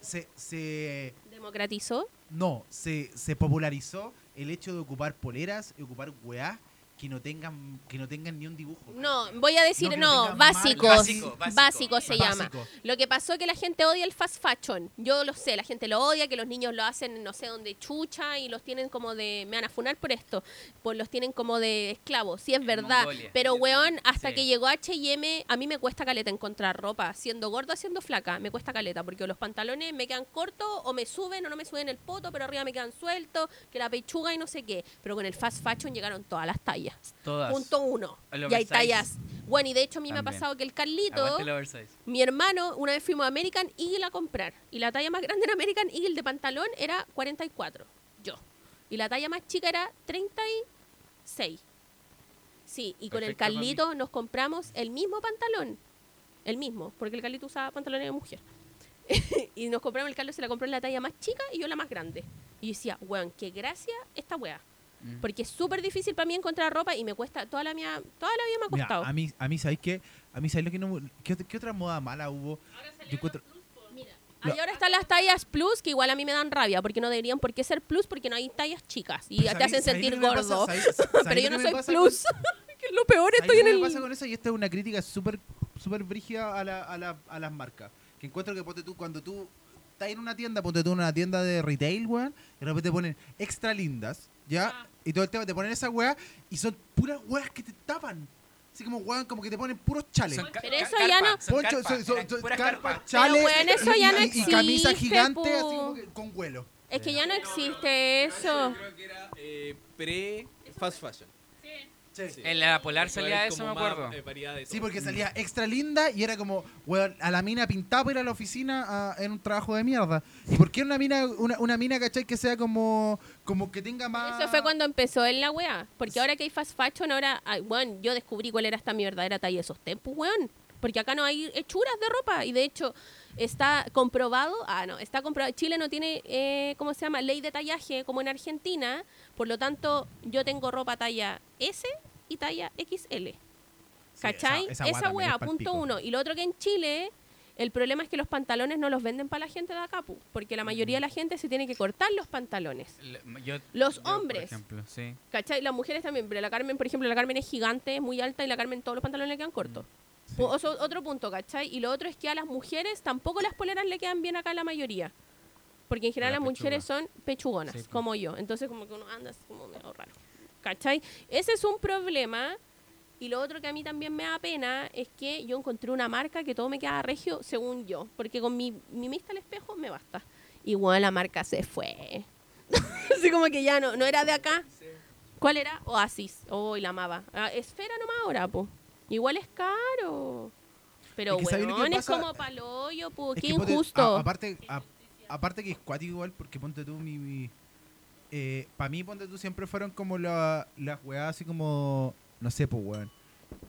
se, se, Democratizó. no, se, se popularizó el hecho de ocupar poleras y ocupar weá que no tengan que no tengan ni un dibujo. No, voy a decir, No, no básicos. Básico, Básico, básico. se llama. Lo que pasó es que la gente odia el fast fashion. Yo lo sé, la gente lo odia, que los niños lo hacen no sé dónde chucha y los tienen como de. Me van a funar por esto. Pues los tienen como de esclavos. Sí, es verdad. Mongolia. Pero, weón, hasta Sí. que llegó HM, a mí me cuesta caleta encontrar ropa. Siendo gorda, siendo flaca, me cuesta caleta. Porque los pantalones me quedan cortos o me suben o no me suben el poto, pero arriba me quedan sueltos, que la pechuga y no sé qué. Pero con el fast fashion llegaron todas las tallas. Todas. Punto uno. Y hay tallas. Bueno, y de hecho a mí me ha pasado que el Carlito, el mi hermano, una vez fuimos a American Eagle a comprar. Y la talla más grande en American Eagle de pantalón era 44. Yo. Y la talla más chica era 36. Sí, y con el. Carlito nos compramos el mismo pantalón. El mismo, porque el Carlito usaba pantalones de mujer. y nos compramos, el Carlos se la compró en la talla más chica y yo la más grande. Y yo decía, weón, qué gracia esta weá. Mm. Porque es súper difícil para mí encontrar ropa y me cuesta, toda la mía, toda la vida me ha Mira, costado. a mí a mí sabéis qué? A mí sabéis lo que no ¿qué, otra- qué otra moda mala hubo? Yo encuentro- Mira, ahí ahora están las tallas plus que igual a mí me dan rabia porque no deberían por qué ser plus porque no hay tallas chicas y te ¿sabéis- hacen sentir pasa? gordo. ¿Sabéis- sabéis Pero yo no soy pasa plus. que es lo peor, ¿Sabes estoy en el... pasa con eso? Y esta es una crítica súper súper brígida a, la, a, la, a las marcas. Que encuentro que ponte tú, cuando tú estás en una tienda, ponte tú en una tienda de retail, weón, y de repente ponen extra lindas, ¿ya? Ah. Y todo el tema te ponen esa weá y son puras weas que te tapan. Así como weón, como que te ponen puros chales. Son Pero eso ya no- son Poncho, carpa, son- son- chales weón, eso y, ya no y- y camisa existe, gigante po. así como que con vuelo. Es que ya no existe eso. Creo que era eh, pre-fast fashion. Sí. En la Polar salía es eso, como me más, acuerdo. eh, variedad de Sí, todo. porque salía extra linda y era como, weón, a la mina pintaba para ir a la oficina a- en un trabajo de mierda. ¿Y por qué una mina, una, una mina, cachai, que sea como, como que tenga más... Eso fue cuando empezó en la weá. Porque ahora que hay fast fashion, ahora, ay, weón, yo descubrí cuál era esta mi verdadera talla de sostén, pues weón. Porque acá no hay hechuras de ropa. Y de hecho, está comprobado, ah, no, está comprobado. Chile no tiene, eh, ¿cómo se llama? Ley de tallaje como en Argentina. Por lo tanto, yo tengo ropa talla S y talla XL. ¿Cachai? esa- esa Esa, weá punto uno. Y lo otro que en Chile, el problema es que los pantalones no los venden para la gente de acá, porque la mayoría de la gente se tiene que cortar los pantalones. Le- yo- Los yo, por hombres. ejemplo, sí. ¿Cachai? Las mujeres también, pero la Carmen, por ejemplo, la Carmen es gigante, es muy alta y la Carmen todos los pantalones le quedan cortos. Oso- otro punto, ¿cachai? Y lo otro es que a las mujeres tampoco las poleras le quedan bien acá a la mayoría. Porque en general la las mujeres son pechugonas, Sí, como yo. Entonces como que uno anda así como medio raro. ¿Cachai? Ese es un problema. Y lo otro que a mí también me da pena es que yo encontré una marca que todo me queda regio según yo. Porque con mi, mi vista al espejo me basta. Igual la marca se fue. así como que ya no, no era de acá. ¿Cuál era? Oasis. Oh, y la amaba. Ah, esfera nomás ahora, po. Igual es caro. Pero Es que ¿sabes lo que weón, es como paloyo, po. Qué injusto. aparte, a- aparte que es cuático igual, porque ponte tú mi... para mí, ponte tú, siempre fueron como la- las weas así como... No sé, pues, weón.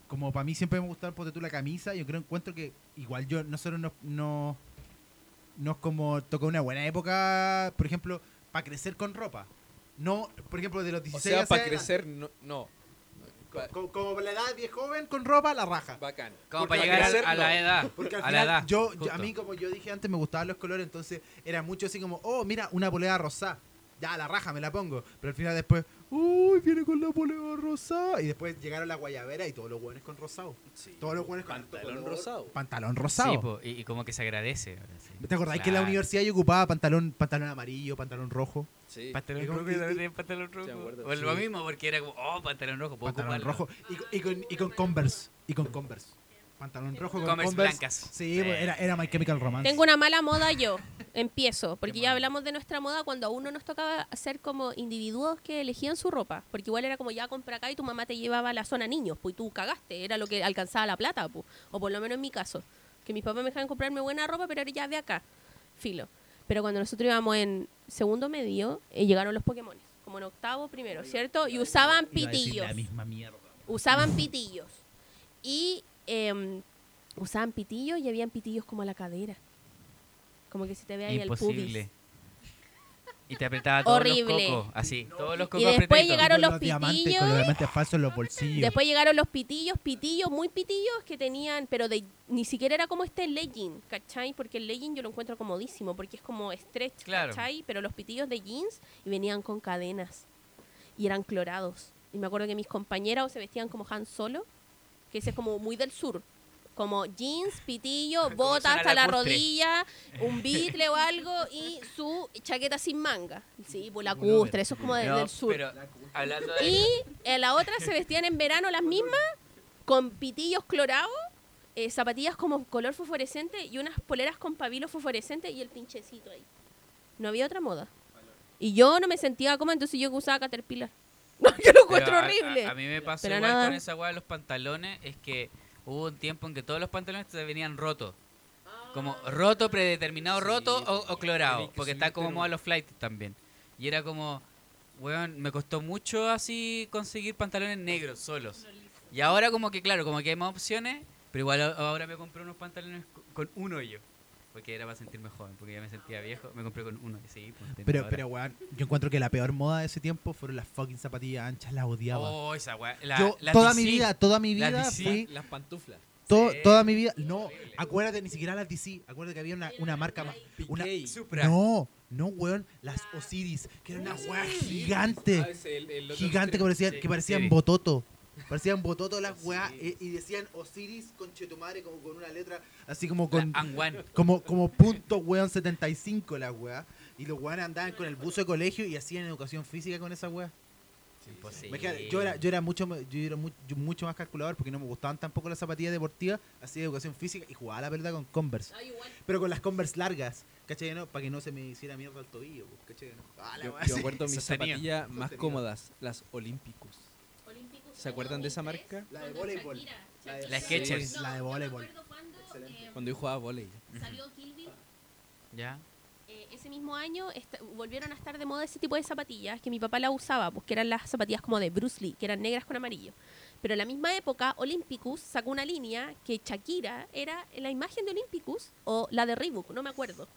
Como para mí siempre me gustaba, ponte tú, la camisa. Yo creo, encuentro que igual yo, nosotros nos... No, nos como tocó una buena época, por ejemplo, para crecer con ropa. No, por ejemplo, de los O 16 sea, hacia para crecer, no. no. Co- Como, la edad de joven con ropa, la raja. Bacán. Como Porque para llegar crecer, a, la no. edad. Porque al a final, la edad. yo, yo- a mí, como yo dije antes, me gustaban los colores, entonces era mucho así como, oh, mira, una polera rosada. Ya, la raja, me la pongo. Pero al final después, uy, viene con la polera rosada. Y después llegaron la guayabera y todos los buenos con rosado. Sí. Todos los buenos con Pantalón rosado. Pantalón Sí, rosado. po, y, y como que se agradece. sí. ¿Te acordás que en la universidad yo ocupaba pantalón, pantalón amarillo, pantalón rojo? Sí. Pantalón rojo, y pantalón rojo. acuerdo, o lo sí. mismo, porque era como, oh, pantalón rojo, puedo Pantalón ocuparlo. rojo. Y, con- y con, y con Converse. Y con Converse. Pantalón rojo con Converse Converse. blancas. Sí, Sí. era, era My Chemical Romance. Tengo una mala moda yo. Empiezo. Porque ya hablamos de nuestra moda cuando a uno nos tocaba ser como individuos que elegían su ropa. Porque igual era como ya compra acá y tu mamá te llevaba a la zona niños. Pues y tú cagaste. Era lo que alcanzaba la plata. Pues. O por lo menos en mi caso. Que mis papás me dejaban comprarme buena ropa, pero era ya de acá. Filo. Pero cuando nosotros íbamos en segundo medio, eh, llegaron los Pokémon. Como en octavo primero, ¿cierto? Y usaban Iba a decir pitillos. La misma mierda. usaban pitillos. Y em, usaban pitillos y habían pitillos como a la cadera. Como que si te ve ahí el Imposible. pubis. Y te apretaba todos Horrible. los cocos, así, todos los cocos Y después apretaditos. llegaron los diamantes, pitillos. con los diamantes falsos en los bolsillos. Después llegaron los pitillos, pitillos, muy pitillos que tenían, pero de ni siquiera era como este legging, ¿cachai? Porque el legging yo lo encuentro comodísimo, porque es como stretch, Claro. ¿cachai? Pero los pitillos de jeans y venían con cadenas y eran clorados. y me acuerdo que mis compañeras o se vestían como Han Solo, que ese es como muy del sur. Como jeans, pitillo, Como bota suena hasta la rodilla, un bitle o algo y su chaqueta sin manga. Sí, pues la custre, eso es como de- No, del sur. pero hablando de... Y en la otra se vestían en verano las mismas, con pitillos clorados, eh, zapatillas como color fosforescente y unas poleras con pabilo fosforescente y el pinchecito ahí. No había otra moda. Y yo no me sentía cómoda, entonces yo usaba Caterpillar. No, yo lo Pero encuentro a- a- horrible. A, mí me pasó Pero igual nada. con esa weá de los pantalones, es que hubo un tiempo en que todos los pantalones te venían rotos. Como roto, predeterminado Sí, roto o, clorado. que Porque está como moda los flights también. Y era como, weón, me costó mucho así conseguir pantalones negros solos. Y ahora como que, claro, como que hay más opciones, pero igual a- ahora me compré unos pantalones co- con un hoyo. Porque era para sentirme joven, porque ya me sentía viejo. Me compré con uno. Y sí, pues, Pero, ahora. pero, weón, yo encuentro que la peor moda de ese tiempo fueron las fucking zapatillas anchas, las odiaba. Oh, esa. La, yo, la toda DC. mi vida, toda mi La vida DC. fui... Las pantuflas. to- Sí. Toda mi vida... No, acuérdate, ni siquiera las DC. Acuérdate que había una, una marca más... Una. Supra. no, no, weón, las Osiris, que era una weá gigante. Ah, Gigante que parecían, que parecían sí. bototo. Parecían bototo las weas Sí. eh, y decían Osiris con Chetumare como con una letra así como con como, como punto weón 75 las weas. Y los weones andaban con el buzo de colegio y hacían educación física con esa wea. Imposible. Imagínate, yo era, yo era mucho yo era mu- yo mucho más calculador porque no me gustaban tampoco las zapatillas deportivas, hacía educación física y jugaba la verdad con Converse. Ay. Pero con las Converse largas, ¿cachai? ¿no? Para que no se me hiciera mierda el tobillo, pues, ¿cachai? ¿no? Ah, la Yo, acuerdo mis zapatillas más cómodas, las Olympicus. Olímpicos ¿Se acuerdan de esa 2003, marca? La de voleibol. La de- La Skechers. No, La de voleibol. cuando, eh, Cuando yo jugaba volei. salió Kill Bill, ¿Ya? eh, ese mismo año esta- volvieron a estar de moda ese tipo de zapatillas que mi papá la usaba, pues que eran las zapatillas como de Bruce Lee, que eran negras con amarillo. Pero en la misma época, Olympicus sacó una línea que Shakira era la imagen de Olympicus o la de Reebok, no me acuerdo.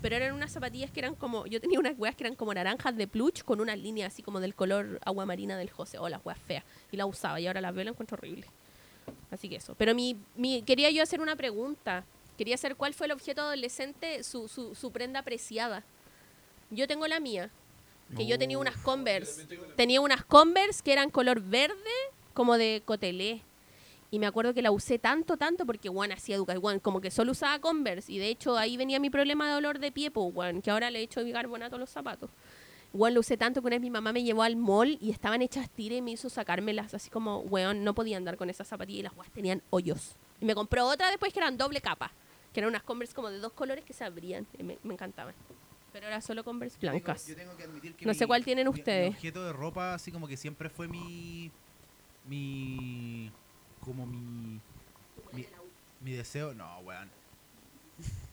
Pero eran unas zapatillas que eran como, yo tenía unas weas que eran como naranjas de plush con una línea así como del color agua marina del José, o las weas feas. Y la usaba y ahora las veo y la encuentro horrible. Así que eso. Pero mi, mi, quería yo hacer una pregunta. Quería saber cuál fue el objeto adolescente, su, su, su prenda apreciada. Yo tengo la mía, que yo tenía unas Converse. Tenía unas Converse que eran color verde, como de cotelé. Y me acuerdo que la usé tanto, tanto, porque, bueno, hacía educación, como que solo usaba Converse. Y de hecho ahí venía mi problema de dolor de pie, pues, weón, que ahora le he hecho bicarbonato a los zapatos. Igual lo usé tanto que una vez mi mamá me llevó al mall y estaban hechas tira y me hizo sacármelas. Así como, weón, no podía andar con esas zapatillas y las weas tenían hoyos. Y me compró otra después que eran doble capa. Que eran unas Converse como de dos colores que se abrían. y me, me encantaban. Pero era solo Converse blancas. Yo tengo que admitir que No sé cuál tienen mi- mi ustedes. objeto de ropa, así como que siempre fue mi. Mi. Como mi. Mi, mi deseo. No, weón.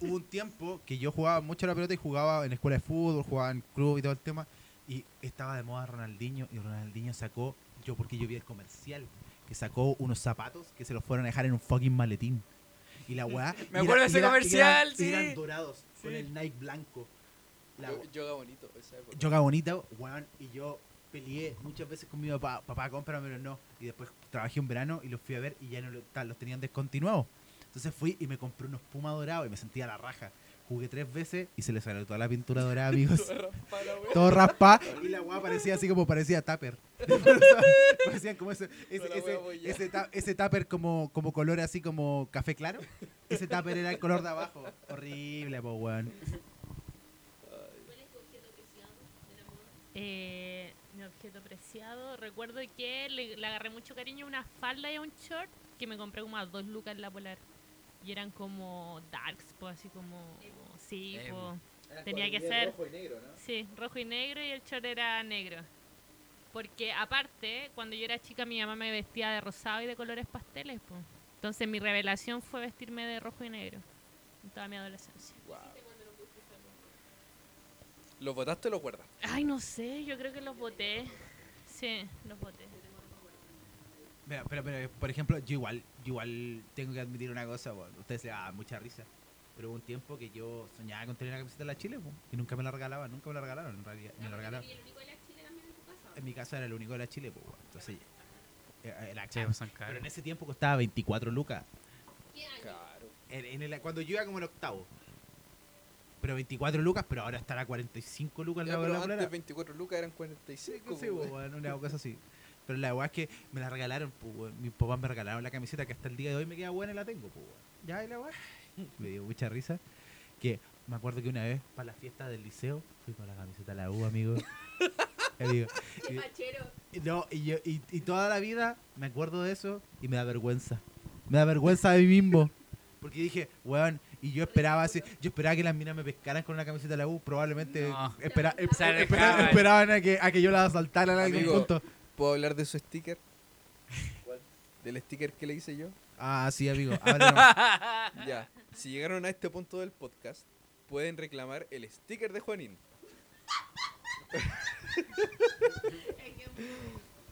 Hubo un tiempo que yo jugaba mucho a la pelota y jugaba en escuela de fútbol, jugaba en club y todo el tema. Y estaba de moda Ronaldinho. Y Ronaldinho sacó. Yo, porque yo vi el comercial. Que sacó unos zapatos que se los fueron a dejar en un fucking maletín. Y la weá. Me acuerdo de ese comercial, y eran sí. dorados. Con Sí. el Nike blanco. La- Yo- Yoga bonito, esa época. Yoga bonito, weón, y yo peleé muchas veces con mi papá, papá, cómpramelo, no. Y después trabajé un verano y los fui a ver y ya no los tenían descontinuados. Entonces fui y me compré unos Puma dorados y me sentía la raja. Jugué tres veces y se le salió toda la pintura dorada, amigos. Todo raspa y la weá parecía así como parecía tupper. Parecían como ese, ese, ese, tupper como, como color así como café claro. Ese tupper era el color de abajo. Horrible, po, weón. Eh, mi objeto preciado, recuerdo que le, le agarré mucho cariño a una falda y a un short que me compré como a dos lucas en la polar. Y eran como darks, pues así como... Sí. Tenía que ser... Sí, rojo y negro y el short era negro. Porque aparte, cuando yo era chica mi mamá me vestía de rosado y de colores pasteles, pues. Entonces mi revelación fue vestirme de rojo y negro. En toda mi adolescencia. ¿Los botaste o los guardas? Ay, no sé, yo creo que los boté. Sí, los boté. Mira, pero, pero, por ejemplo, yo igual, yo igual tengo que admitir una cosa, bueno, ustedes le dan mucha risa. Pero hubo un tiempo que yo soñaba con tener una camiseta de la Chile, po, y nunca me la regalaban, nunca me la regalaron, en realidad. Me la regalaron. En mi casa era el único de la Chile, pues, bueno, entonces, eh, eh, la Sí, cam- pues son Pero en ese tiempo costaba 24 lucas. Claro. En, en el- cuando yo iba como el octavo. Pero 24 lucas, pero ahora estará 45 lucas Ya, la, pero la antes polera. 24 lucas eran 45. Sí, weón. weón, una cosa así. Pero la weá es que me la regalaron, pues, weón. Mis papás me regalaron la camiseta que hasta el día de hoy me queda buena y la tengo, pues, weón. Ya, y la weá. Me dio mucha risa. Que me acuerdo que una vez, para la fiesta del liceo, fui con la camiseta de la U, amigo. Y no, y, yo, y, y toda la vida me acuerdo de eso y me da vergüenza. Me da vergüenza de mí mismo. Porque dije, weón, y yo esperaba así, yo esperaba que las minas me pescaran con una camiseta de la U, probablemente No. espera- espera- esperaban a que, a que yo la asaltara en algún punto. ¿Puedo hablar de su sticker? ¿Del sticker que le hice yo? Ah, sí, amigo. Ya. Si llegaron a este punto del podcast, pueden reclamar el sticker de Juanín.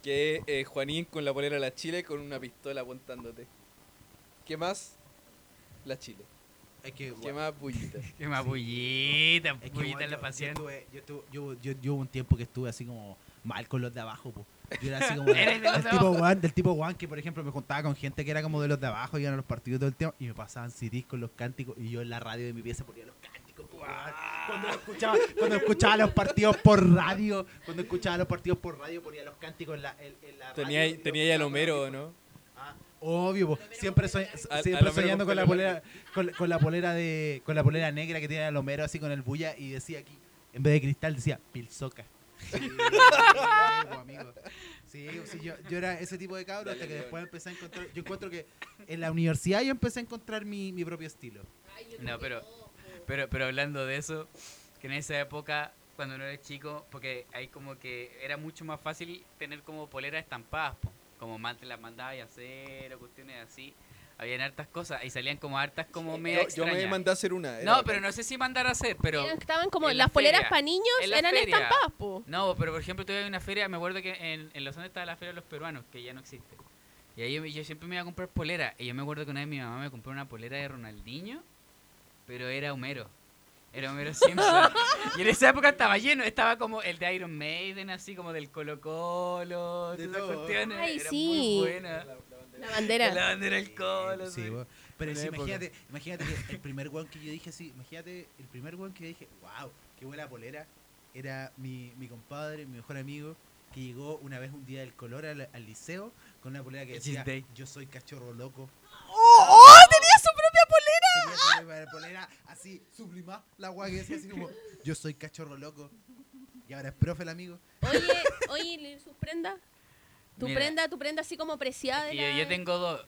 que eh, Juanín con la polera de la Chile con una pistola apuntándote. ¿Qué más? La Chile. Es que, ¿Qué más? Bullita. Qué más bullita, es que, bullita la yo- pasión. Yo, estuve- yo, yo, yo, un tiempo que estuve así como mal con los de abajo, po. Yo era así como del de tipo. Juan, del tipo Juan que por ejemplo me juntaba con gente que era como de los de abajo, iban a los partidos todo el tiempo y me pasaban CDs con los cánticos y yo en la radio de mi pieza ponía los cánticos. po. Cuando escuchaba, cuando escuchaba los partidos por radio, cuando escuchaba los partidos por radio ponía los cánticos en la, en, en la Tenía, radio y los tenía ya el Homero, ¿no? Obvio, po. siempre, Al- siempre soñando con la polera con, con la polera de con la polera negra que tiene el Homero así con el bulla y decía aquí en vez de cristal decía pilsoca. Sí, amigo. Sí, sí, yo, yo era ese tipo de cabro Dale, hasta que después empecé a encontrar yo encuentro que en la universidad yo empecé a encontrar mi, mi propio estilo. No, pero, pero, pero hablando de eso, que en esa época, cuando uno era chico, porque ahí como que era mucho más fácil tener como poleras estampadas, po, como man- te las mandabas a hacer o cuestiones así. Habían hartas cosas y salían como hartas como media Yo, yo me mandé a hacer una. No, pero no sé si mandar a hacer, pero... Estaban como en la las poleras para niños En la eran feria. estampadas, po. No, pero por ejemplo, tuve una feria, me acuerdo que en, en Los Andes estaba la feria de los peruanos, que ya no existe. Y ahí yo, yo siempre me iba a comprar polera. Y yo me acuerdo que una vez mi mamá me compró una polera de Ronaldinho, pero era Homero. Era Homero Simpson. y en esa época estaba lleno, estaba como el de Iron Maiden, así como del Colo Colo, De todas cuestiones. Ay, era sí. muy buena. La bandera. La bandera del Colo. Sí, pero sí, imagínate, imagínate que el primer weón que yo dije así, imagínate el primer weón que yo dije, wow, qué buena polera, era mi, mi compadre, mi mejor amigo, que llegó una vez un día del color al, al liceo con una polera que decía, yo soy cachorro loco. ¡Oh! Propia polera así, sublimada, la weá que decía así como, yo soy cachorro loco. Y ahora es profe el amigo. Oye, oye, sus prendas. Tu Mira. prenda, tu prenda así como preciada de Y yo, la... yo tengo dos.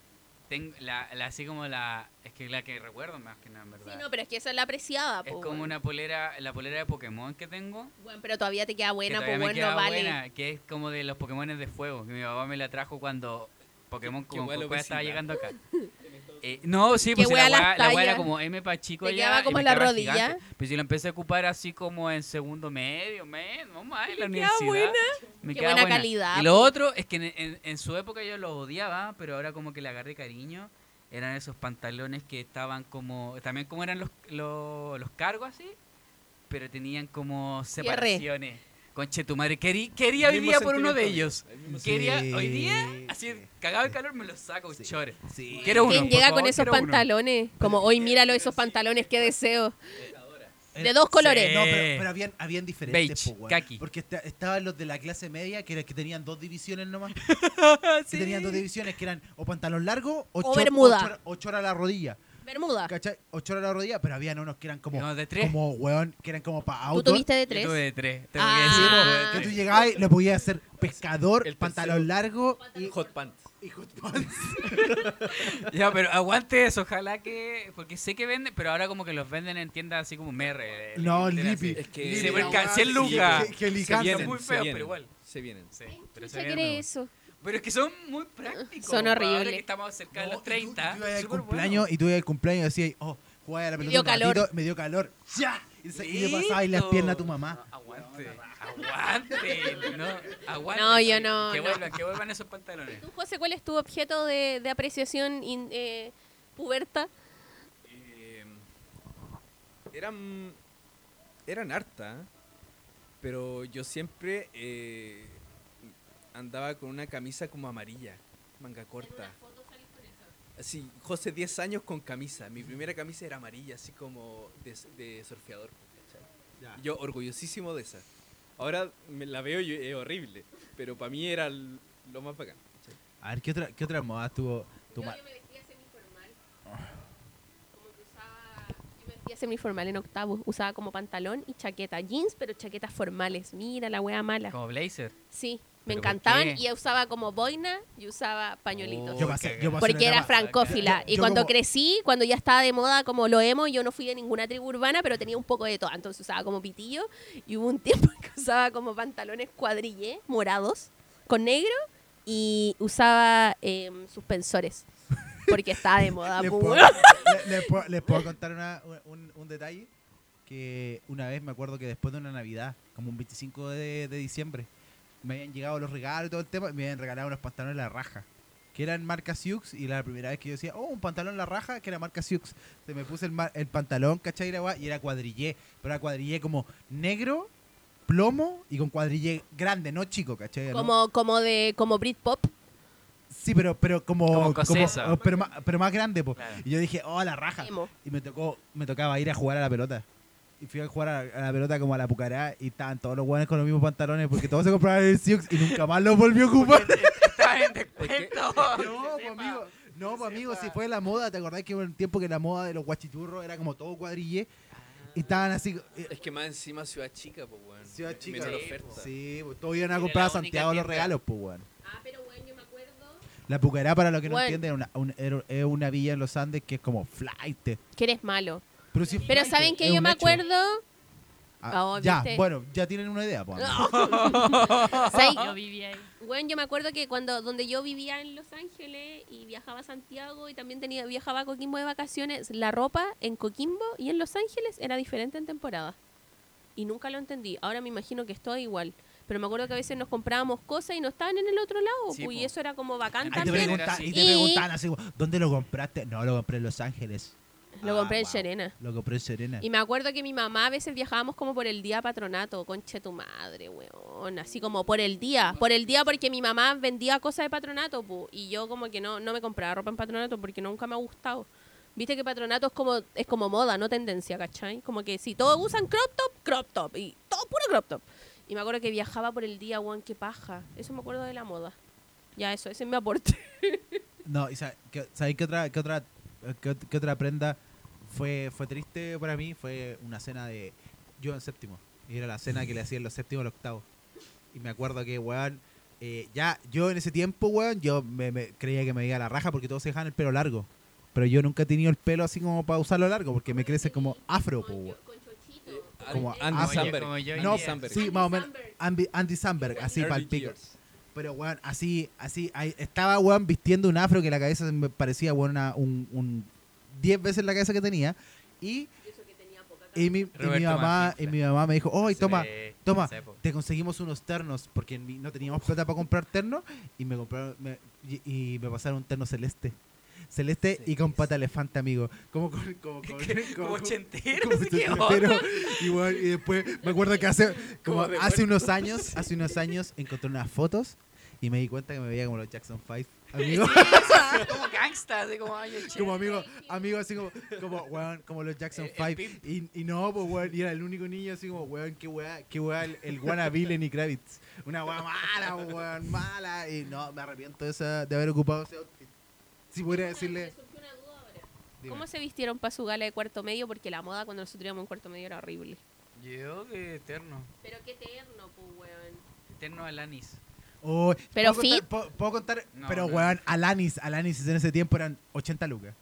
Tengo la, la- así como la. Es que la que recuerdo más que nada, en verdad. Sí, no, pero es que esa es la apreciada, Es po, como weón. una polera, la polera de Pokémon que tengo. Bueno, pero todavía te queda que buena, todavía me bueno, queda no vale. buena, que es como de los Pokémon de fuego. Que mi papá me la trajo cuando Pokémon como Cocoa estaba llegando acá. Eh, no, sí, pues hueá la la era como M para chico Te ya. como en la rodilla. gigante. Pero si lo empecé a ocupar así como en segundo medio, mes, no más, en la universidad. buena. Me Qué queda buena buena. calidad, Y lo po. otro es que en, en- en su época yo lo odiaba, pero ahora como que le agarré cariño. Eran esos pantalones que estaban como. También como eran los, los, los cargos así, pero tenían como separaciones. Conche tu madre. Querí- quería hoy día por uno de ellos. el Quería Sí. hoy día, así cagado el calor, me los saco, Sí. chores. Sí. Quiero uno. ¿Quién llega favor, con esos uno. pantalones? Como hoy míralo esos pantalones, qué deseo. De dos colores. No, pero, pero habían, habían diferentes, Beige, po, kaki. Porque esta- estaban los de la clase media, que, era, que tenían dos divisiones nomás. Sí. Que tenían dos divisiones, que eran o pantalón largo o, O chor- bermuda. o chor- o chor a la rodilla. Bermuda. ¿Cachai? O chor a la rodilla, pero habían unos que eran como, No, de tres. como weón, que eran como para ¿Tú auto. tuviste de Yo tres? tuve de tres. tengo Ah. que Sí, decirlo, que tú llegabas y le podías hacer pescador, El pantalón largo y, Hot pants. y hot pants. Ya, pero aguante eso, ojalá que. Porque sé que venden, pero ahora como que los venden en tiendas así como MR. eh, No, Lipi. Es que- porque weá, 100 sí, lucas. que- que Se vienen, muy se feos, vienen, pero igual. Se vienen. Sí, pero se Chucha, ven ¿qué nuevos. es eso? Pero es que son muy prácticos. Son Ahora horribles. que estamos cerca de los y tú- 30. Tú, ibas al cumpleaños bueno. y tú ibas al cumpleaños y decías, oh, jugaba a la Me pelota dio un calor. ratito, me dio calor. ¡Ya! Y, se- y le pasaba y las piernas a tu mamá. No, aguante, aguante, no, aguante. No, yo no, Que no. vuelvan, que vuelvan esos pantalones. ¿Tú, José, cuál es tu objeto de, de apreciación in- eh, puberta? Eh, eran eran harta, pero yo siempre eh, andaba con una camisa como amarilla, manga corta. Así, José 10 años con camisa. Mi primera camisa era amarilla, así como de, de surfeador. Yo orgullosísimo de esa. Ahora me la veo y es horrible, pero para mí era el- lo más bacán. A ver, ¿qué otra, qué otra moda tuvo tu Yo, ma- yo me vestía semiformal. Como que usaba. Yo me vestía semiformal en octavo. Usaba como pantalón y chaqueta. Jeans, pero chaquetas formales. Mira la wea mala. Como blazer. Sí, me ¿Pero por encantaban y usaba como boina y usaba pañuelitos. Oh, Yo pasé, yo pasé Porque era francófila. Yo- Y cuando como- crecí, cuando ya estaba de moda como lo emo, yo no fui de ninguna tribu urbana, pero tenía un poco de todo. Entonces usaba como pitillo y hubo un tiempo que usaba como pantalones cuadrillé morados con negro y usaba em, suspensores. Porque estaba de moda. ¿Les pu, puedo, weón. le- les puedo- les puedo contar una- un, un detalle? Que una vez me acuerdo que después de una Navidad, como un 25 de, de diciembre, me habían llegado los regalos y todo el tema, y me habían regalado unos pantalones La Raja, que eran marca Siux, y la primera vez que yo decía, oh, un pantalón La Raja, que era marca Siux. Se me puse el, ma- el pantalón, ¿cachai? Y era cuadrillé, pero era cuadrillé como negro, plomo y con cuadrillé grande, no chico, ¿cachai? ¿no? Como, como de como Britpop. Sí, pero, pero como, Como como- pero, más, pero más grande, po. Claro. Y yo dije, oh, la raja. Emo. Y me tocó, me tocaba ir a jugar a la pelota. Y fui a jugar a, a la pelota como a la pucará y estaban todos los buenos con los mismos pantalones porque todos se compraban el Siux y nunca más los volvió a ocupar. Estaba en descuento. No, pues amigo, no, pues amigo, si fue la moda, ¿te acordás que hubo un tiempo que la moda de los guachiturros era como todo cuadrille? Y estaban así, eh, Es que más encima Ciudad Chica, pues, weón. Ciudad Chica. Sí, oferta. sí, pues todos iban a comprar a Santiago los regalos, pues bueno. Ah, pero bueno, yo me acuerdo. La pucará, para los que no entienden, una, un- es una villa en los Andes que es como flight. Que eres malo. Pero, si ¿saben que yo me acuerdo? Ah, Oh, ya, ¿viste? bueno, ya tienen una idea, pues. ¿Sabes? Yo vivía ahí. Bueno, yo me acuerdo que cuando donde yo vivía en Los Ángeles y viajaba a Santiago y también tenía viajaba a Coquimbo de vacaciones, la ropa en Coquimbo y en Los Ángeles era diferente en temporada. Y nunca lo entendí. Ahora me imagino que es todo igual. Pero me acuerdo que a veces nos comprábamos cosas y no estaban en el otro lado. Sí, pu, y po. eso era como bacán Ahí te, También. también. preguntan, y te Y- preguntan así, ¿dónde lo compraste? No, lo compré en Los Ángeles. Lo Ah, compré en wow. Serena. Lo compré en Serena. Y me acuerdo que mi mamá a veces viajábamos como por el día patronato, conche tu madre, weón. Así como por el día. Por el día porque mi mamá vendía cosas de patronato, pu, y yo como que no, no me compraba ropa en patronato porque nunca me ha gustado. Viste que patronato es como, es como moda, no tendencia, ¿cachai? Como que si todos usan crop top, crop top. Y todo puro crop top. Y me acuerdo que viajaba por el día, weón, qué paja. Eso me acuerdo de la moda. Ya, eso, ese es mi aporte. No, y sa- que- ¿sabéis qué otra, qué otra, qué, ot- qué otra prenda fue, fue triste para mí? Fue una cena de yo en séptimo. Y era la cena que le hacían los séptimos al octavo. Y me acuerdo que, weón, eh, ya yo en ese tiempo, weón, yo me, me- creía que me iba a la raja porque todos se dejaban el pelo largo. Pero yo nunca he tenido el pelo así como para usarlo largo porque me crece como afro, po, weón. Como Andy Samberg. como yo Andy No, Samberg. sí, más o menos. Andy, Andy Samberg, así para el pico. Pero, weón, así, así, ahí estaba, weón, vistiendo un afro que la cabeza me parecía, weón, una- un, un 10 veces la cabeza que tenía. Y, y, mi, y mi mamá, y mi mamá me dijo, oh, toma, toma, te conseguimos unos ternos, porque no teníamos plata para comprar ternos, y me compraron, me- y, y me pasaron un terno celeste. Celeste y con pata elefante, amigo. Como con, como, ochentero, como ochentero. Y, bueno, y después me acuerdo que hace, como hace unos años, hace unos años encontré unas fotos y me di cuenta que me veía como los Jackson 5, amigo. como gangsta, así como ay, el como amigo, amigo así como, como, weón, como los Jackson Eh, El- el 5. Y, y no, pues weón, y era el único niño así como, weón, qué weá, qué weá, el, el wannabe Lenny Kravitz. Una weá mala, weón, mala. Y no, me arrepiento de, esa, de haber ocupado ese outfit. Si pudiera decirle. ¿Cómo se vistieron para su gala de cuarto medio? Porque la moda cuando nosotros íbamos en cuarto medio era horrible. Yo de eterno. Pero qué terno, pues, weón. Eterno Alanis. Oh, Pero ¿puedo contar-. ¿puedo, puedo contar? No, pero, no. weón, Alanis, Alanis en ese tiempo eran 80 lucas.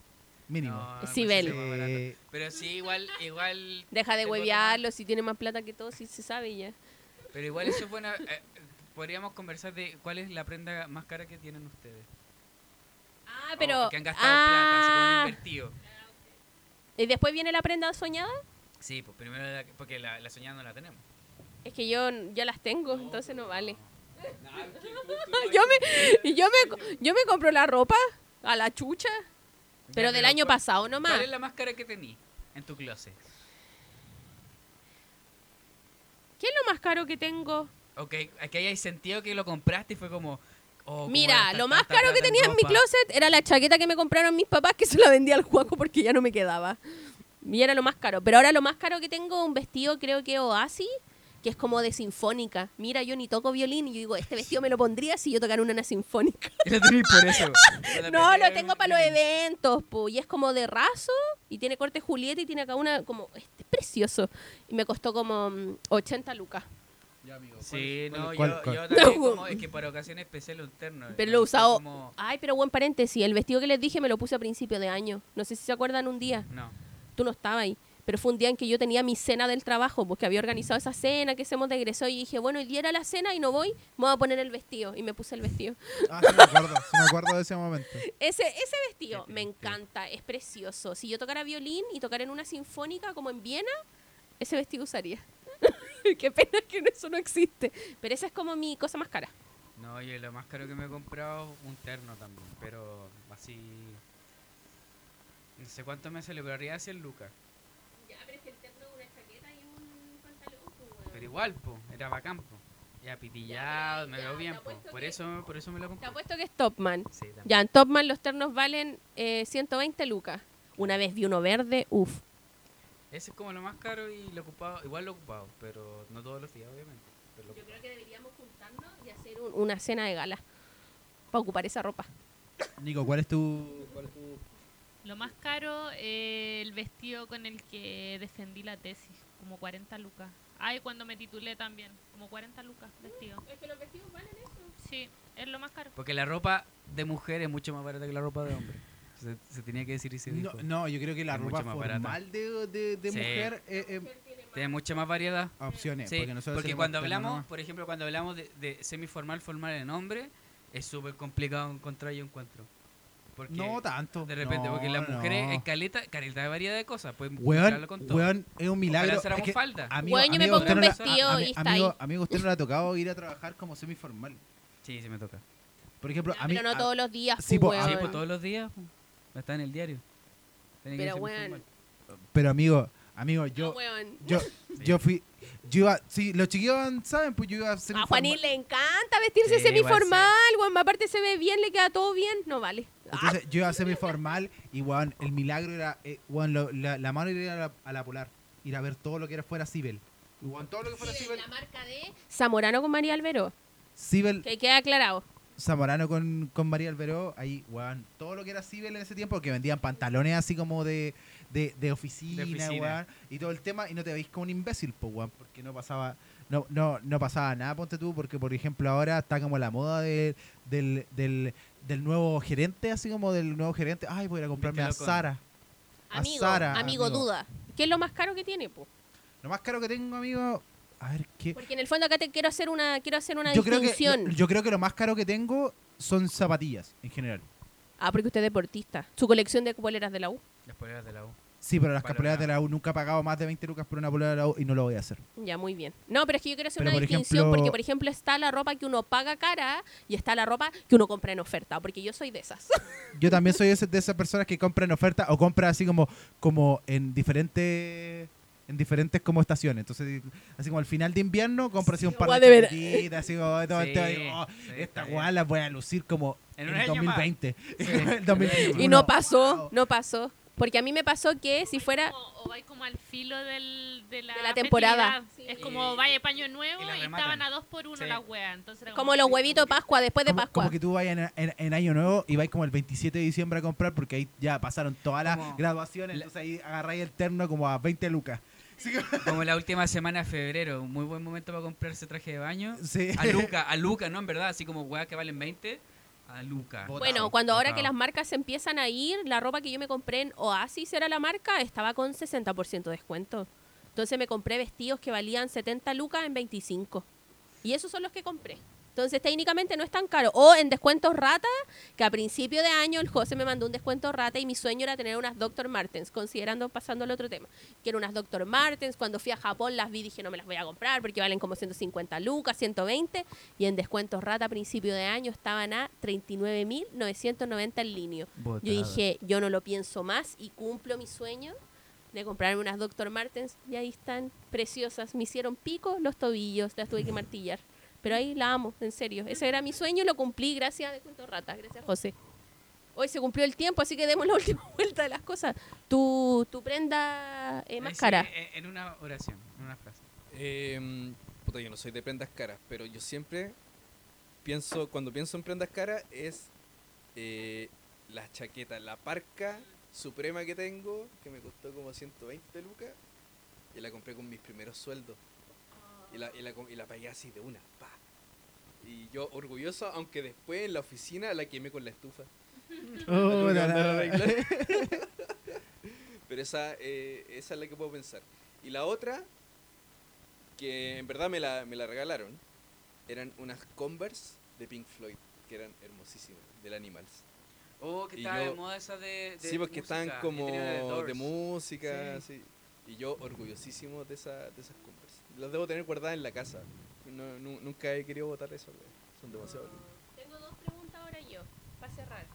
Mínimo. No, Sí. Eh, Pero sí, igual, igual. Deja de huevearlo, si tiene más plata que todo, si se sabe ya. Pero igual eso es buena. eh, podríamos conversar de cuál es la prenda más cara que tienen ustedes. Ah, O pero. que han gastado plata, así como ah, han invertido. ¿Y después viene la prenda soñada? Sí, pues primero la- porque la, la soñada no la tenemos. Es que yo ya las tengo, entonces no vale. Nah, ¿qué tú- yo me, yo me, yo me compro la ropa a la chucha, pero del año ¿cuál- pasado nomás. ¿Cuál es la más cara que tení en tu closet? ¿Qué es lo más caro que tengo? Ok, aquí hay sentido que lo compraste y fue como. oh, ¿cómo Mira, lo más caro que tenía en mi closet era la chaqueta que me compraron mis papás que se la vendía al juaco porque ya no me quedaba. Y era lo más caro. Pero ahora lo más caro que tengo, un vestido creo que Oasis, que es como de sinfónica. Mira, yo ni toco violín y yo digo, este vestido me lo pondría si yo tocara una sinfónica. Y lo tenéis por eso. No, lo tengo para los eventos, po, y es como de raso y tiene corte Julieta y tiene acá una como este es precioso y me costó como mm, 80 lucas. Sí, no, cuál- yo, cuál? yo también como, es que para ocasiones especiales un terno. Pero lo he usado. como- Ay, pero buen paréntesis, el vestido que les dije me lo puse a principio de año. No sé si se acuerdan un día. No. Tú no estabas ahí. Pero fue un día en que yo tenía mi cena del trabajo, porque había organizado esa cena, que hacemos de egresó, y dije, bueno, hoy día era la cena y no voy, me voy a poner el vestido. Y me puse el vestido. Ah, sí me acuerdo, sí me acuerdo de ese momento. Ese, ese vestido me encanta, es precioso. Si yo tocara violín y tocara en una sinfónica como en Viena, ese vestido usaría. Qué pena que eso no existe. Pero esa es como mi cosa más cara. No, yo lo más caro que me he comprado, un terno también, pero así... No sé cuánto me de 100 lucas. Pero igual, po, era bacán, po. Ya pitillado, me ya, veo te bien, po. Por que- eso, por eso me lo Te compré. apuesto que es Topman. Sí. Ya, en Topman los ternos valen eh, 120 lucas. Una vez vi uno verde, uff. Ese es como lo más caro y lo ocupado, igual lo ocupado, pero no todos los días, obviamente. pero lo Yo creo que deberíamos juntarnos y hacer un- una cena de gala para ocupar esa ropa. Nico, ¿cuál es tu, cuál es tu Lo más caro, eh, el vestido con el que defendí la tesis, como 40 lucas. Ay, cuando me titulé también, como 40 lucas vestido. Es que los vestidos valen eso. Sí, es lo más caro. Porque la ropa de mujer es mucho más barata que la ropa de hombre. Se, se tenía que decir y se No, dijo. no, yo creo que la Es ropa mucho más barata. formal de, de, de Sí. mujer eh, eh, Tiene mucha más variedad. opciones. Sí, porque nosotros porque cuando hablamos, por ejemplo, cuando hablamos de, de semiformal, formal en hombre, es súper complicado encontrar yo encuentro. Porque No tanto. de repente, no, porque las mujeres no. hay caleta, caleta de variedad de cosas. Pueden Weón, con todo. weón, es un milagro. Es que, falda. Amigo, Weón, yo me amigo, pongo usted un no la- vestido a- a- y está amigo, ahí. amigo, usted no le ha tocado ir a trabajar como semiformal. Sí, sí me toca. Por ejemplo, a mí. pero no a- todos los días, sí, pues, a- Sí, pues todos los días. Está en el diario. Tiene Pero, weón. pero amigo, amigo, No, yo, weón. yo, yo fui. Yo iba, sí, los chiquillos saben, pues yo iba a A semiformal. Juanín le encanta vestirse Sí, semiformal, weón. Aparte se ve bien, le queda todo bien. No vale. Entonces yo iba a semiformal y, weón, el milagro era, eh, weón, lo- la, la mano era ir a la, a la polar. Ir a ver todo lo que era fuera Cibel. Y, weón, todo lo que fuera Cibel. la marca de Zamorano con María Alberó. Cibel, Que queda aclarado. Zamorano con, con María Alberó, ahí, weón, todo lo que era Cibel en ese tiempo, que vendían pantalones así como de, de, de oficina, De oficina. weón, y todo el tema, y no te veis como un imbécil, pues, weón, porque no pasaba, no, no, no pasaba nada, ponte tú, porque por ejemplo ahora está como la moda de- del, del, del nuevo gerente, así como del nuevo gerente, ay, voy a ir a comprarme a Sara. A Amigo, Sara, amigo, amigo. duda. ¿Qué es lo más caro que tiene, po? Lo más caro que tengo, amigo, a ver, ¿qué? Porque en el fondo acá te quiero hacer una, quiero hacer una Yo creo, que, distinción. yo creo que lo más caro que tengo son zapatillas, en general. Ah, porque usted es deportista. Su colección de poleras de la U. Las poleras de la U. Sí, pero las capoleras de la U nunca he pagado más de 20 lucas por una polera de la U y no lo voy a hacer. Ya, muy bien. No, pero es que yo quiero hacer Pero, una por distinción ejemplo- porque, por ejemplo, está la ropa que uno paga cara y está la ropa que uno compra en oferta, porque yo soy de esas. Yo también soy ese- de esas personas que compran oferta o compran así como, como en diferentes en diferentes como estaciones. Entonces, así como al final de invierno compro así un par guau, de chaquetitas, así como todo Sí, oh, sí, esta está bien. weá la voy a lucir como En en, un el año más. 2020. Sí. El 2021. y no pasó, Wow. no pasó. Porque a mí me pasó que si fuera... Como- o vais como al filo del, de, la De la temporada. Es como vaya paño nuevo Y estaban a dos por uno Sí. las weas. Entonces era Como los huevitos Pascua, después de como, Pascua. como que tú vayas en, en- en año nuevo y vais como el 27 de diciembre a comprar porque ahí ya pasaron todas las Como- graduaciones, la- entonces ahí agarráis el terno como a 20 lucas. Como la última semana de febrero, un muy buen momento para comprarse traje de baño. sí. A Luca, a Luca, no en verdad, así como weas que valen 20, a Luca. Botado, Bueno, cuando ahora que las marcas se empiezan a ir, la ropa que yo me compré en Oasis era la marca, estaba con 60% de descuento. Entonces me compré vestidos que valían 70 lucas en 25. Y esos son los que compré. Entonces técnicamente no es tan caro. O en descuentos rata, que a principio de año el José me mandó un descuento rata y mi sueño era tener unas Dr. Martens, considerando, pasando al otro tema. Quiero unas Dr. Martens. Cuando fui a Japón las vi dije no me las voy a comprar porque valen como 150 lucas, 120. Y en descuentos rata a principio de año estaban a 39.990 en línea. Yo dije, yo no lo pienso más y cumplo mi sueño de comprarme unas Dr. Martens. Y ahí están, preciosas. Me hicieron pico los tobillos, las tuve que martillar. Pero ahí la amo, en serio. Ese era mi sueño y lo cumplí gracias a Descuento Rata. Gracias, José. Hoy se cumplió el tiempo, así que demos la última vuelta de las cosas. Tu, tu prenda eh, más Ahí sí, cara. en- una oración, en una frase. Eh, puta, yo no soy de prendas caras, pero yo siempre pienso, cuando pienso en prendas caras, es eh, la chaqueta, la parca suprema que tengo, que me costó como 120 lucas, y la compré con mis primeros sueldos. Y la, y la, y la pagué así de una, pa. Y yo orgulloso, aunque después en la oficina la quemé con la estufa. Oh, la- la-. Pero esa, eh, esa es la que puedo pensar. Y la otra, que en verdad me la, me la regalaron, eran unas Converse de Pink Floyd, que eran hermosísimas, del Animals. Oh, que estaba de moda esa de, de sí, porque música, están como de música, sí. Y yo orgullosísimo de, esa, de esas Converse. Las debo tener guardadas en la casa. No, nu- nunca he querido botar eso, güey. son demasiado. Tengo dos preguntas ahora yo, para cerrar.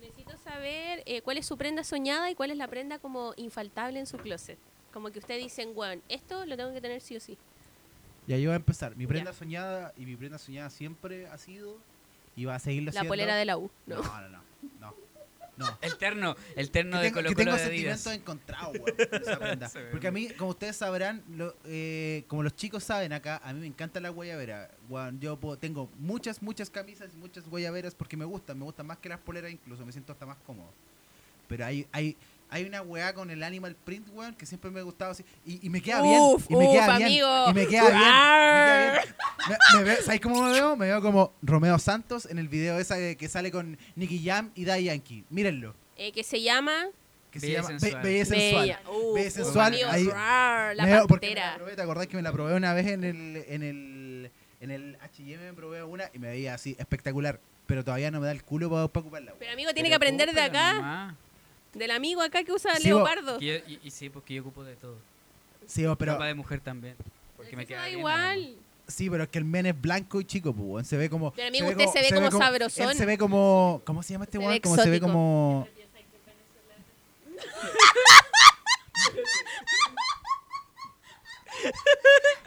Necesito saber eh, cuál es su prenda soñada y cuál es la prenda como infaltable en su closet. Como que ustedes dicen, weón, esto lo tengo que tener sí o sí. Ya yo voy a empezar. Mi Ya. prenda soñada y mi prenda soñada siempre ha sido y va a seguirlo La siendo. polera de la U. No, No. no, no. No. No. El terno, el terno que de tengo, Colo que Colo tengo de sentimientos encontrados, Porque a mí, como ustedes sabrán, lo- eh, como los chicos saben acá, a mí me encanta la guayabera. Weón, yo puedo- tengo muchas, muchas camisas y muchas guayaberas porque me gustan, me gustan más que las poleras incluso, me siento hasta más cómodo. Pero hay, hay, hay una weá con el animal print, weón, que siempre me ha gustado así. Y, y me queda bien. Uf, y me queda uf, bien. amigo. Y me queda bien. me queda Arr. bien. Me- me veo- ¿Sabes cómo me veo? Me veo como Romeo Santos en el video esa que, que sale con Nicky Jam y Daddy Yankee. Mírenlo. Eh, que se llama Que se llama Be- sensual. Bella Sensual. Bella. Uf, Bella uf, sensual, amigo, ahí- rar, la veo- porque me la pantera. probé, ¿te acordás que me la probé una vez en el en el en el H&M me probé una y me veía así espectacular, pero todavía no me da el culo para, ocuparla. Pero amigo, tiene Pero que aprender de acá, nomás. Del amigo acá que usa Sí, vos- leopardo. Yo- y, y sí, porque yo ocupo de todo. Sí, oh, pero Ropa de mujer también. Porque me queda da bien, igual. sí, pero es que el men es blanco y chico, pues, se ve como Pero, amigo, usted se ve como sabrosón. él se ve como ¿cómo se llama este weón? Como se ve exótico. como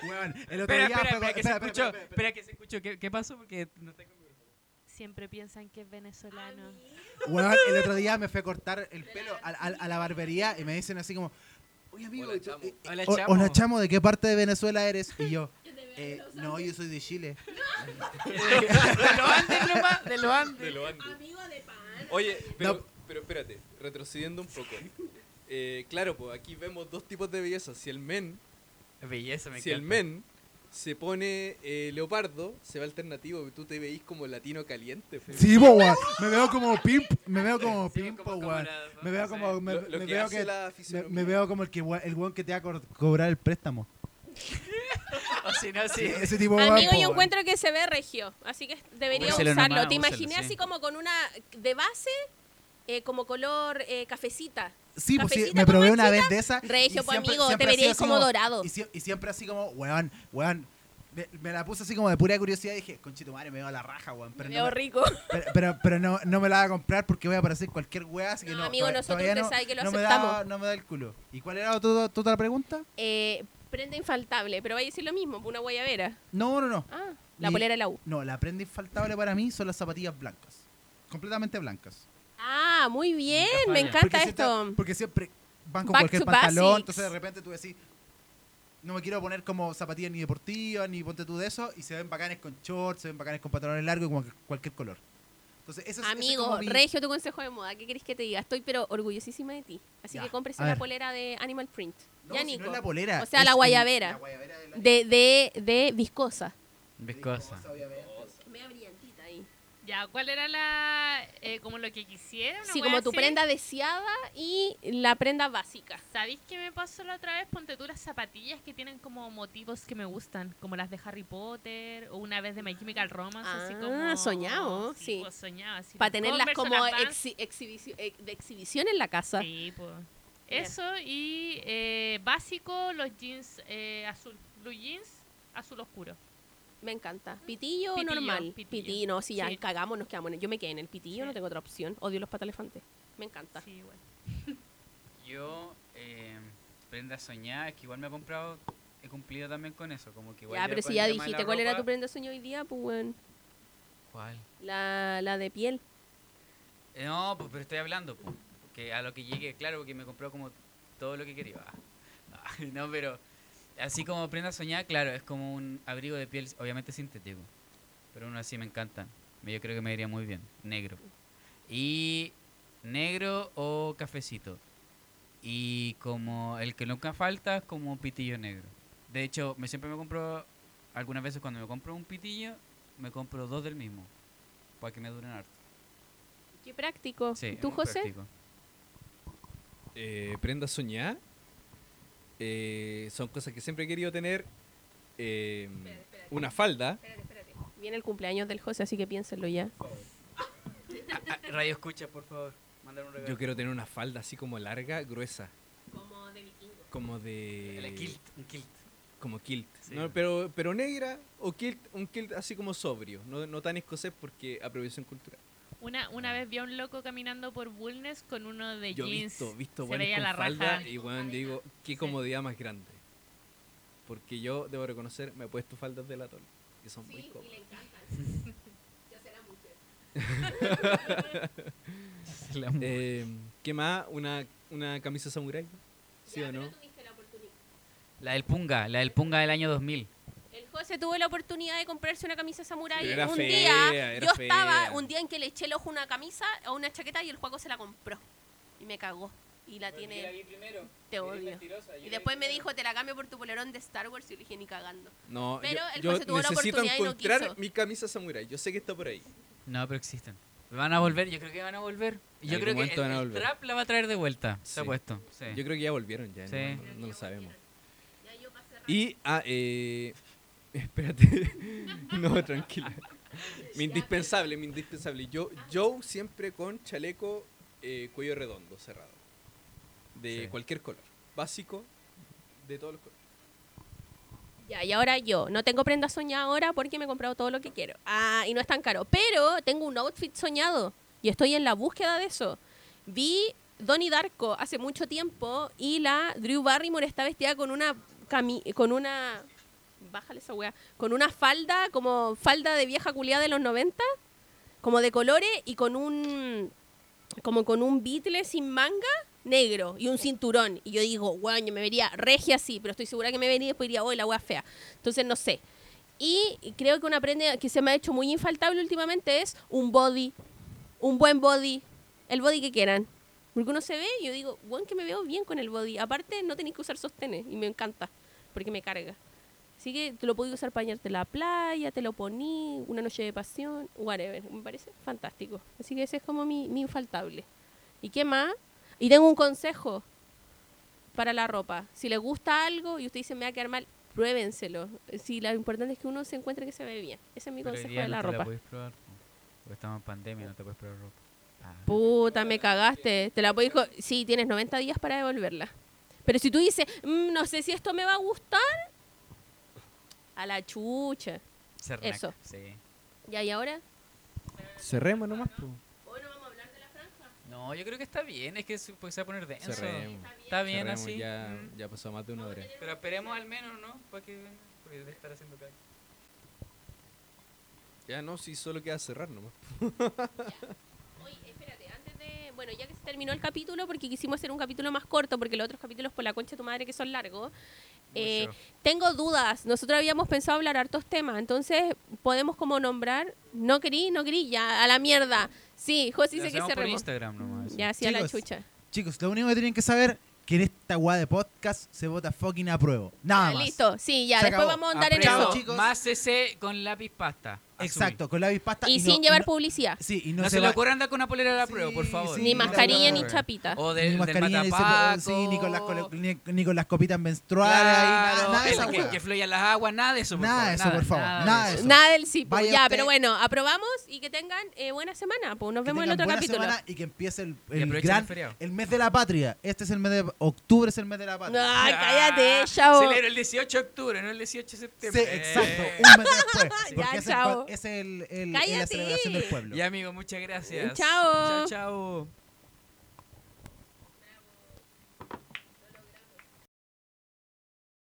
Weón, el otro Espera, día espera, fue- espera, que se espera, escuchó. espera, espera, Espera, que se escuchó. ¿Qué, qué pasó? Porque no tengo Siempre piensan que es venezolano. Weón, el otro día me fui a cortar el pelo a, a- a la barbería y me dicen así como, oye amigo, Hola, ¿y tú- chamo". eh, Hola, o- chamo. hola, chamo, ¿de qué parte de Venezuela eres? Y yo, eh, no, yo soy de Chile. de los Andes nomás, de los Andes. De lo Andes. Amigo de pan. Oye, pero, No. pero espérate, retrocediendo un poco. Eh, claro, pues aquí vemos dos tipos de belleza. Si el men, Belleza, me si el men se pone eh, leopardo, se va alternativo, y tú te veís como latino caliente. Sí, weón, me veo como pimp, me veo como Sí, pimp, como- Me veo como, me, Lo- lo me que veo que, la me, veo como el que el weón que te va a co- cobrar el préstamo. O si no, Sí, sí. ese tipo Amigo, po, yo encuentro que se ve regio, así que debería Úselo usarlo. nomás, Te úselo, imaginé sí. así como con una de base, eh, como color eh, cafecita. Sí, pues sí, me probé una vez de esa. Regio, pues, siempre- amigo, siempre te verías como dorado. Y, sie- y siempre así como, weón, weón. Me, me la puse así como de pura curiosidad y dije, conchito madre, me veo a la raja, weón. Pero, Me no veo me, rico. pero, pero, pero no, no me la voy a comprar porque voy a aparecer cualquier weá, así que No, no. amigo, todavía- nosotros todavía no, sabe que lo no me da, aceptamos. no me da el culo. ¿Y cuál era tu, tu otra pregunta? Eh, prenda infaltable, pero vaya a decir lo mismo, una guayabera. No, no, no. Ah, la Mi- polera de la U. No, la prenda infaltable para mí son las zapatillas blancas. Completamente blancas. Ah, muy bien, me encanta porque esto. Siempre, porque siempre van con Back cualquier pantalón, basics. entonces de repente tú decís, no me quiero poner como zapatillas ni deportivas, ni ponte tú de eso, y se ven bacanes con shorts, se ven bacanes con pantalones largos y que cualquier color. Entonces, eso es- es Amigo, como mi- Regio, tu consejo de moda, ¿qué querés que te diga? Estoy pero orgullosísima de ti. Así Ya, que cómprese a la polera de Animal Print. No, ya, si Nico. no es la polera. O sea, es la guayabera. la guayabera de la- de, de, de viscosa. Viscosa. obviamente. Ya, ¿cuál era la. eh, como lo que quisiera? Sí, como tu así? prenda deseada y la prenda básica. ¿Sabéis qué me pasó la otra vez? Ponte tú las zapatillas que tienen como motivos que me gustan, como las de Harry Potter o una vez de My Chemical Romance, así Ah, como... soñado, sí. pues, soñado, así, Para las tenerlas como exhi- exhibici- eh, de exhibición en la casa. Sí, pues. Eso y eh, básico, los jeans eh, azul, blue jeans, azul oscuro. Me encanta. ¿Pitillo, o Pitillo, normal? pitillo. no, si ya Sí. cagamos, nos quedamos en el- Yo me quedé en el pitillo, Sí. no tengo otra opción. Odio los patalefantes. Me encanta. Sí, igual. Yo, eh, prenda soñada, es que igual me he comprado, he cumplido también con eso. Como que igual Ya, pero si ya dijiste cuál era tu prenda sueño hoy día, pues bueno, ¿Cuál? la, la de piel. Eh, No, pues, pero estoy hablando, pues, porque a lo que llegué, claro, porque me compró como todo lo que quería. Ah, no, pero así como prenda soñada, claro, es como un abrigo de piel, obviamente sintético. Pero uno así me encantan. Yo creo que me iría muy bien. Negro. Y negro o cafecito. Y como el que nunca falta es como un pitillo negro. De hecho, me siempre me compro, algunas veces cuando me compro un pitillo, me compro dos del mismo. Para que me duren harto. Qué práctico. Sí, ¿Tú, José? práctico. Eh, prenda soñada. Eh, son cosas que siempre he querido tener. eh, una falda. Espérate, espérate. Viene el cumpleaños del José, así que piénsenlo ya. Ah, ah, radio escucha, por favor. Mándale un regalo. Yo quiero tener una falda así como larga, gruesa. Como de vikingo. Como de. Kilt, un kilt. Como kilt. Sí. No, pero, pero negra o kilt, un kilt así como sobrio. No, no tan escocés porque apropiación cultural. Una, una vez vi a un loco caminando por Bulnes con uno de Yo jeans. visto, visto Se veía con la falda raja. y bueno, digo, qué comodidad más grande. Porque yo debo reconocer, me he puesto faldas de latón, que son muy cómodas. encantan. ya será mucho. La mu- Eh, ¿Qué más? ¿Una, una camisa samurai? ¿Sí o no? La del Punga, la del Punga del año 2000. El José tuvo la oportunidad de comprarse una camisa samurái un fea, día. era Yo estaba un día en que le eché el ojo una camisa o una chaqueta y el juego se la compró. Y me cagó. Y la tiene. Te odio. Y después me dijo, te la cambio por tu polerón de Star Wars y le dije ni cagando. No, Pero yo, el yo José tuvo la necesito oportunidad y no encontrar quiso. mi camisa samurai. Yo sé que está por ahí. No, pero existen. Van a volver, yo creo que van a volver. Yo algún creo que el, el trap la va a traer de vuelta. Se ha Sí. puesto. Sí. Yo creo que ya volvieron, ya, no- Sí. no, no lo sabemos. Y, ah, eh, espérate. no, tranquila. Mi indispensable, mi indispensable. Yo, Joe siempre con chaleco eh, cuello redondo, cerrado. De Sí. cualquier color. Básico, de todos los colores. Ya, y ahora yo. No tengo prenda soñada ahora porque me he comprado todo lo que quiero. Ah, y no es tan caro. Pero tengo un outfit soñado. Y estoy en la búsqueda de eso. Vi Donnie Darko hace mucho tiempo y la Drew Barrymore está vestida con una cami con una bájale esa weá, con una falda como falda de vieja culiada de los 90, como de colores y con un como con un bitle sin manga negro y un cinturón. Y yo digo, yo me vería regia así, pero estoy segura que me vería y después diría, oh, la wea fea. Entonces no sé. Y creo que una prenda que se me ha hecho muy infaltable últimamente es un body, un buen body, el body que quieran. Porque uno se ve y yo digo, bueno, que me veo bien con el body. Aparte, no tenéis que usar sostenes y me encanta, porque me carga. Así que te lo podéis usar para bañarte en la playa, te lo poní, una noche de pasión, whatever. Me parece fantástico. Así que ese es como mi, mi infaltable. ¿Y qué más? Y tengo un consejo para la ropa. Si les gusta algo y usted dice me va a quedar mal, pruébenselo. Si lo importante es que uno se encuentre que se ve bien. Ese es mi Pero consejo día de no la te ropa. la puedes probar. po. Porque estamos en pandemia, no te puedes probar ropa. Ah. Puta, me cagaste. Te la podéis co- Sí, tienes 90 días para devolverla. Pero si tú dices, "Mm, no sé si esto me va a gustar, a la chucha. Cernac, Eso. Sí. Ya, ¿y ahora? Cerremos nomás. Hoy no vamos a hablar de la franja. No, yo creo que está bien, es que se, pues, a poner denso. Cerremos. Está bien Cerremos, así. Ya, Mm. ya pasó más de una hora. Pero esperemos al menos, ¿no? Para que porque debe estar haciendo caca. Ya no, si solo queda cerrar nomás. De. Bueno, ya que se terminó el capítulo, porque quisimos hacer un capítulo más corto, porque los otros capítulos por la concha de tu madre que son largos. Eh, tengo dudas. Nosotros habíamos pensado hablar hartos temas, entonces podemos como nombrar. No querí, no querí, ya, a la mierda. Sí, José dice que cerremos. Instagram nomás. Ya, sí, a la Chicos, chucha. Chicos, lo único que tienen que saber que en esta guada de podcast se vota fucking apruebo. Nada Ya, más. listo, sí, ya, Se después acabó. vamos a andar en eso. chicos. Más CC con lápiz pasta. Exacto, con la avispasta. Y, sin llevar no- publicidad. Sí, y no, No, se, se le va- ocurra andar con una polera de la Sí, prueba, por favor. sí, Ni mascarilla ni chapita. O ni del, del mascarilla, ni, matapaco. sí, ni, con las, colo- ni, ni con las copitas menstruales. ahí, Claro, nada, nada de el esa que, que fluyan las aguas, nada de eso, por Nada favor. de eso, por favor, nada de eso. Nada del sí, pues, Vaya ya, usted- pero bueno, aprobamos y que tengan eh, buena semana. Pues nos vemos en el otro buena capítulo. semana y que empiece el, el gran el feriado. el mes de la patria. Este es el mes de octubre, es el mes de la patria. Ay, cállate, Ah, chao. Celebra el 18 de octubre, no el 18 de Sí, septiembre. exacto, Eh. un mes después. Ya, chao. Es el, el- la celebración del pueblo. Ya, amigo, muchas gracias. Chao. Chao, chao.